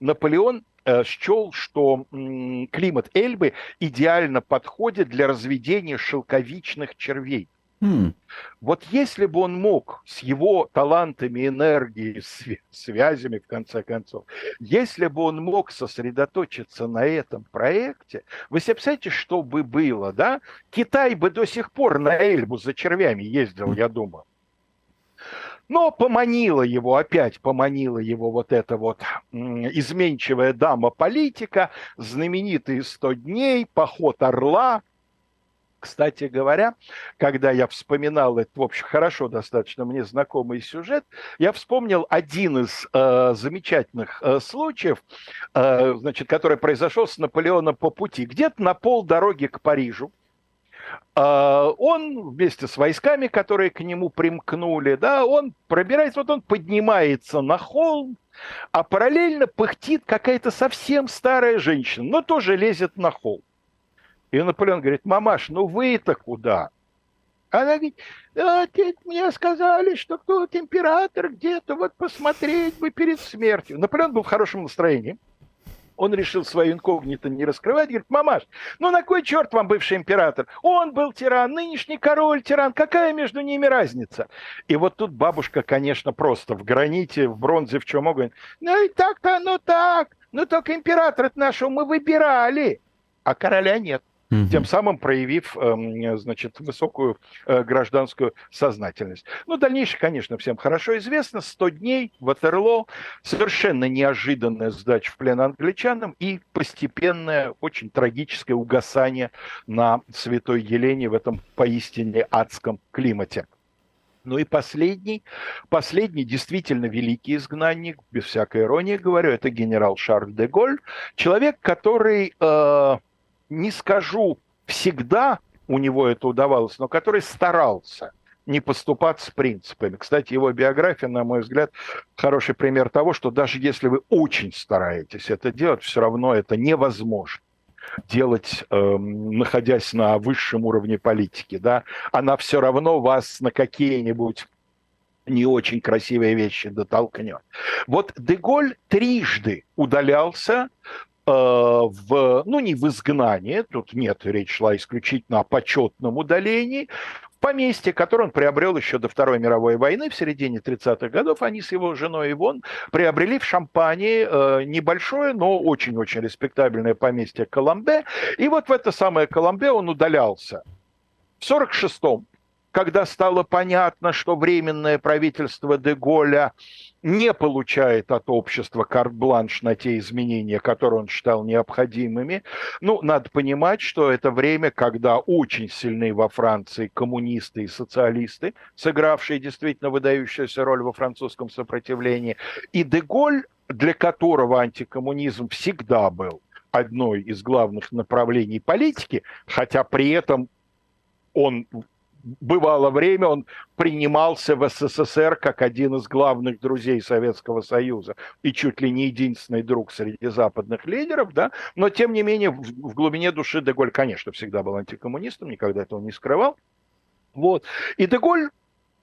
Наполеон Э, счел, что климат Эльбы идеально подходит для разведения шелковичных червей. Mm. Вот если бы он мог с его талантами, энергией, связями, в конце концов, если бы он мог сосредоточиться на этом проекте, вы себе представляете, что бы было, да? Китай бы до сих пор на Эльбу за червями ездил, я думаю. Но поманила его, опять поманила его вот эта вот изменчивая дама-политика, знаменитые 100 дней, поход орла, Кстати говоря, когда я вспоминал этот, в общем, хорошо достаточно мне знакомый сюжет, я вспомнил один из э, замечательных э, случаев, э, значит, который произошел с Наполеоном по пути. Где-то на полдороги к Парижу э, он вместе с войсками, которые к нему примкнули, да, он пробирается, вот он поднимается на холм, а параллельно пыхтит какая-то совсем старая женщина, но тоже лезет на холм. И Наполеон говорит, мамаш, ну вы-то куда? Она говорит, а, мне сказали, что тут император где-то, вот посмотреть бы перед смертью. Наполеон был в хорошем настроении. Он решил свою инкогнито не раскрывать. Говорит, мамаш, ну на кой черт вам бывший император? Он был тиран, нынешний король тиран. Какая между ними разница? И вот тут бабушка, конечно, просто в граните, в бронзе, в чем говорит, ну и так-то, ну так. Ну только императора нашего мы выбирали, а короля нет угу. тем самым проявив, эм, значит, высокую э, гражданскую сознательность. Ну, дальнейшее, конечно, всем хорошо известно. 100 дней, Ватерло, совершенно неожиданная сдача в плен англичанам и постепенное, очень трагическое угасание на Святой Елене в этом поистине адском климате. Ну и последний, последний действительно великий изгнанник, без всякой иронии говорю, это генерал Шарль де Голь, человек, который э, не скажу всегда у него это удавалось, но который старался не поступать с принципами. Кстати, его биография, на мой взгляд, хороший пример того, что даже если вы очень стараетесь это делать, все равно это невозможно делать, э, находясь на высшем уровне политики, да, она все равно вас на какие-нибудь не очень красивые вещи дотолкнет. Вот Деголь трижды удалялся в, ну, не в изгнании, тут нет, речь шла исключительно о почетном удалении, в поместье, которое он приобрел еще до Второй мировой войны, в середине 30-х годов, они с его женой Ивон приобрели в Шампании э, небольшое, но очень-очень респектабельное поместье Коломбе, и вот в это самое Коломбе он удалялся. В 46-м, когда стало понятно, что временное правительство Деголя не получает от общества карт-бланш на те изменения, которые он считал необходимыми. Ну, надо понимать, что это время, когда очень сильны во Франции коммунисты и социалисты, сыгравшие действительно выдающуюся роль во французском сопротивлении. И Деголь, для которого антикоммунизм всегда был одной из главных направлений политики, хотя при этом он бывало время, он принимался в СССР как один из главных друзей Советского Союза и чуть ли не единственный друг среди западных лидеров, да, но тем не менее в, в глубине души Деголь, конечно, всегда был антикоммунистом, никогда этого не скрывал. Вот. И Деголь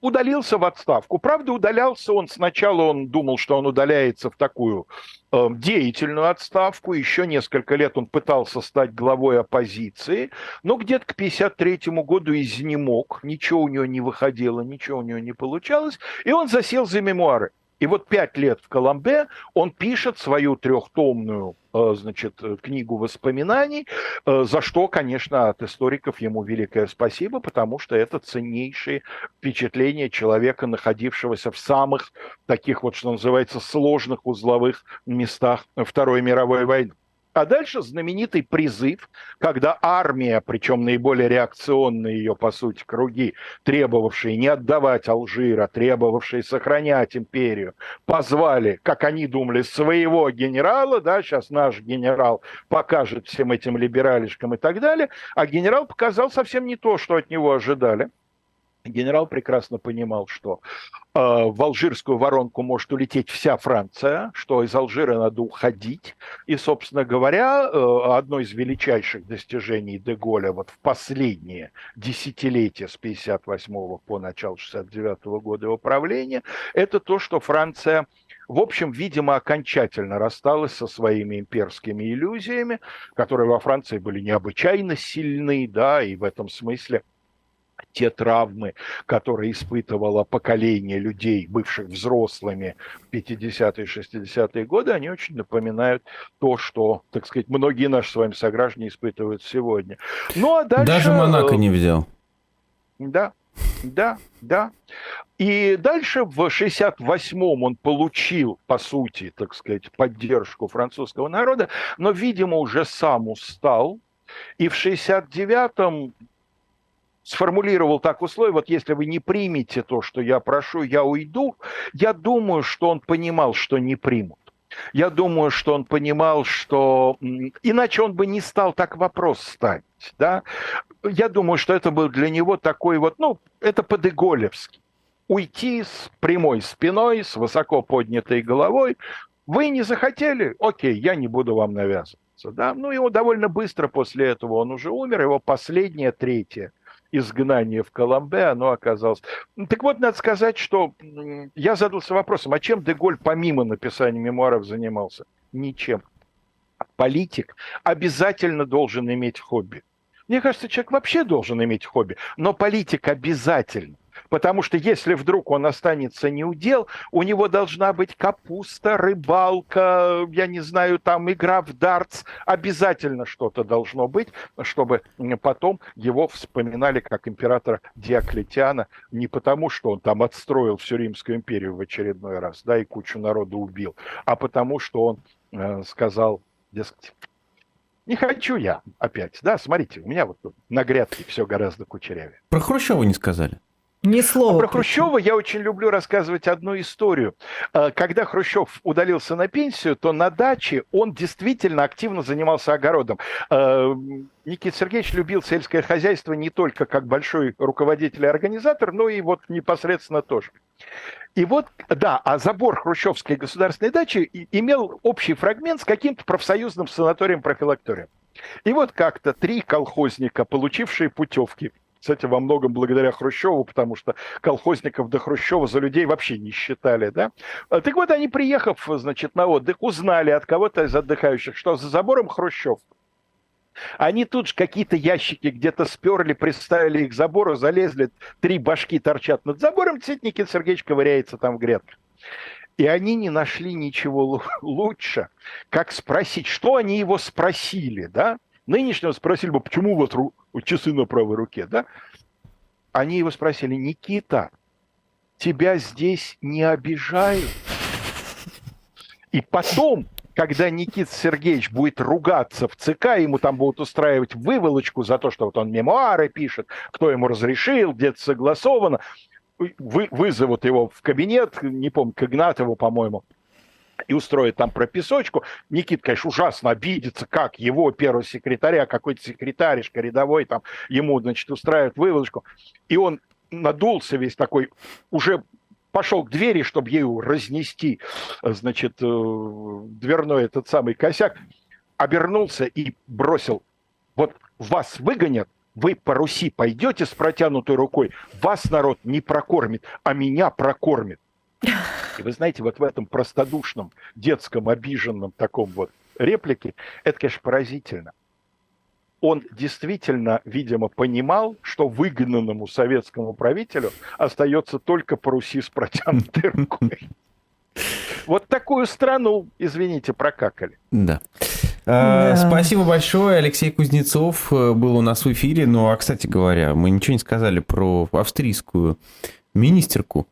удалился в отставку. Правда, удалялся он сначала, он думал, что он удаляется в такую э, деятельную отставку. Еще несколько лет он пытался стать главой оппозиции, но где-то к 1953 году изнемог, ничего у него не выходило, ничего у него не получалось, и он засел за мемуары. И вот пять лет в Коломбе он пишет свою трехтомную значит, книгу воспоминаний, э, за что, конечно, от историков ему великое спасибо, потому что это ценнейшие впечатления человека, находившегося в самых таких вот, что называется, сложных узловых местах Второй мировой войны. А дальше знаменитый призыв, когда армия, причем наиболее реакционные ее, по сути, круги, требовавшие не отдавать Алжира, требовавшие сохранять империю, позвали, как они думали, своего генерала, да, сейчас наш генерал покажет всем этим либералишкам и так далее, а генерал показал совсем не то, что от него ожидали. Генерал прекрасно понимал, что э, в алжирскую воронку может улететь вся Франция, что из Алжира надо уходить. И, собственно говоря, э, одно из величайших достижений Деголя вот в последние десятилетия с 58 по начало 69 года его правления, это то, что Франция в общем, видимо, окончательно рассталась со своими имперскими иллюзиями, которые во Франции были необычайно сильны, да, и в этом смысле – те травмы, которые испытывало поколение людей, бывших взрослыми в 50-е, 60-е годы, они очень напоминают то, что, так сказать, многие наши с вами сограждане испытывают сегодня. Ну, а дальше... Даже Монако не взял. Да, да, да. И дальше в 68-м он получил, по сути, так сказать, поддержку французского народа, но, видимо, уже сам устал. И в 69-м сформулировал так условие, вот если вы не примете то, что я прошу, я уйду, я думаю, что он понимал, что не примут. Я думаю, что он понимал, что иначе он бы не стал так вопрос ставить. Да? Я думаю, что это был для него такой вот, ну, это подыголевский. Уйти с прямой спиной, с высоко поднятой головой. Вы не захотели? Окей, я не буду вам навязываться. Да? Ну, его довольно быстро после этого он уже умер. Его последнее, третье изгнание в Коломбе, оно оказалось... Так вот, надо сказать, что я задался вопросом, а чем Деголь помимо написания мемуаров занимался? Ничем. Политик обязательно должен иметь хобби. Мне кажется, человек вообще должен иметь хобби, но политик обязательно. Потому что если вдруг он останется неудел, у него должна быть капуста, рыбалка, я не знаю, там игра в дартс. Обязательно что-то должно быть, чтобы потом его вспоминали как императора Диоклетиана не потому, что он там отстроил всю Римскую империю в очередной раз, да, и кучу народа убил, а потому, что он э, сказал, дескать, не хочу я опять, да, смотрите, у меня вот тут на грядке все гораздо кучерявее. Про Хрущева не сказали. Ни слова. А про Хрущева я очень люблю рассказывать одну историю. А, когда Хрущев удалился на пенсию, то на даче он действительно активно занимался огородом. А, Никита Сергеевич любил сельское хозяйство не только как большой руководитель и организатор, но и вот непосредственно тоже. И вот, да, а забор Хрущевской государственной дачи имел общий фрагмент с каким-то профсоюзным санаторием-профилакторием. И вот как-то три колхозника, получившие путевки – кстати, во многом благодаря Хрущеву, потому что колхозников до Хрущева за людей вообще не считали, да. А, так вот, они, приехав, значит, на отдых, узнали от кого-то из отдыхающих, что за забором Хрущев. Они тут же какие-то ящики где-то сперли, приставили их к забору, залезли, три башки торчат над забором, Никита Сергеевич ковыряется там в грядках. И они не нашли ничего лучше, как спросить, что они его спросили, да? Нынешнего спросили бы, почему у вас ру... часы на правой руке, да? Они его спросили, Никита, тебя здесь не обижают? И потом, когда Никита Сергеевич будет ругаться в ЦК, ему там будут устраивать выволочку за то, что вот он мемуары пишет, кто ему разрешил, где-то согласовано, вы, вызовут его в кабинет, не помню, к Игнатову, по-моему, и устроит там прописочку. Никит, конечно, ужасно обидится, как его первого секретаря, какой-то секретаришка рядовой там ему, значит, устраивает выводочку. И он надулся весь такой, уже пошел к двери, чтобы ею разнести, значит, э, дверной этот самый косяк, обернулся и бросил, вот вас выгонят, вы по Руси пойдете с протянутой рукой, вас народ не прокормит, а меня прокормит. И вы знаете, вот в этом простодушном, детском, обиженном таком вот реплике, это, конечно, поразительно. Он действительно, видимо, понимал, что выгнанному советскому правителю остается только по Руси с протянутой рукой. Вот такую страну, извините, прокакали. Да. А, да. Спасибо большое. Алексей Кузнецов э, был у нас в эфире. Ну, а, кстати говоря, мы ничего не сказали про австрийскую министерку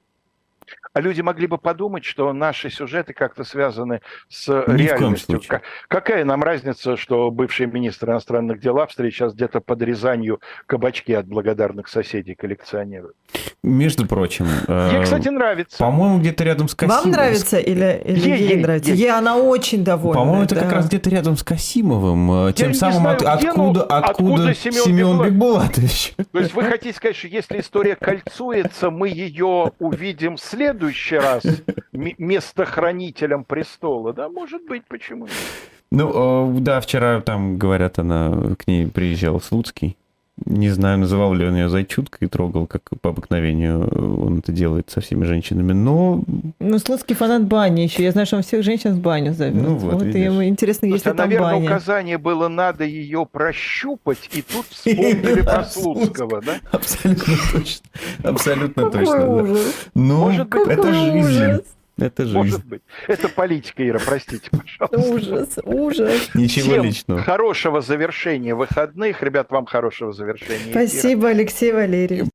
а люди могли бы подумать, что наши сюжеты как-то связаны с Ни реальностью. Какая нам разница, что бывший министр иностранных дел Австрии сейчас где-то под Рязанью кабачки от благодарных соседей коллекционирует? Между прочим. Ей, э, кстати, нравится. По-моему, где-то рядом с Касимовым. Вам нравится или, или ей, ей, ей нравится? Ей, она очень довольна. По-моему, это да. как раз где-то рядом с Касимовым. Э, тем Я самым, знаю, от, откуда, откуда, откуда Семен, Семен Бекбулатович. То есть вы хотите сказать, что если история кольцуется, мы ее увидим в следующий раз местохранителем престола? Да, может быть, почему нет? Ну, да, вчера там, говорят, она к ней приезжала Слуцкий. Не знаю, называл ли он ее зайчуткой и трогал, как по обыкновению он это делает со всеми женщинами, но... Ну, Слуцкий фанат бани еще. Я знаю, что он всех женщин в баню зовет. Ну, вот, вот и ему интересно, есть ли там наверное, баня. указание было, надо ее прощупать, и тут вспомнили про Слуцкого, да? Абсолютно точно. Абсолютно точно. Ну, это жизнь. Это жизнь. Может быть. Это политика, Ира, простите, пожалуйста. Ужас, ужас. Ничего Всем личного. хорошего завершения выходных. Ребят, вам хорошего завершения. Спасибо, Алексей Валерьевич.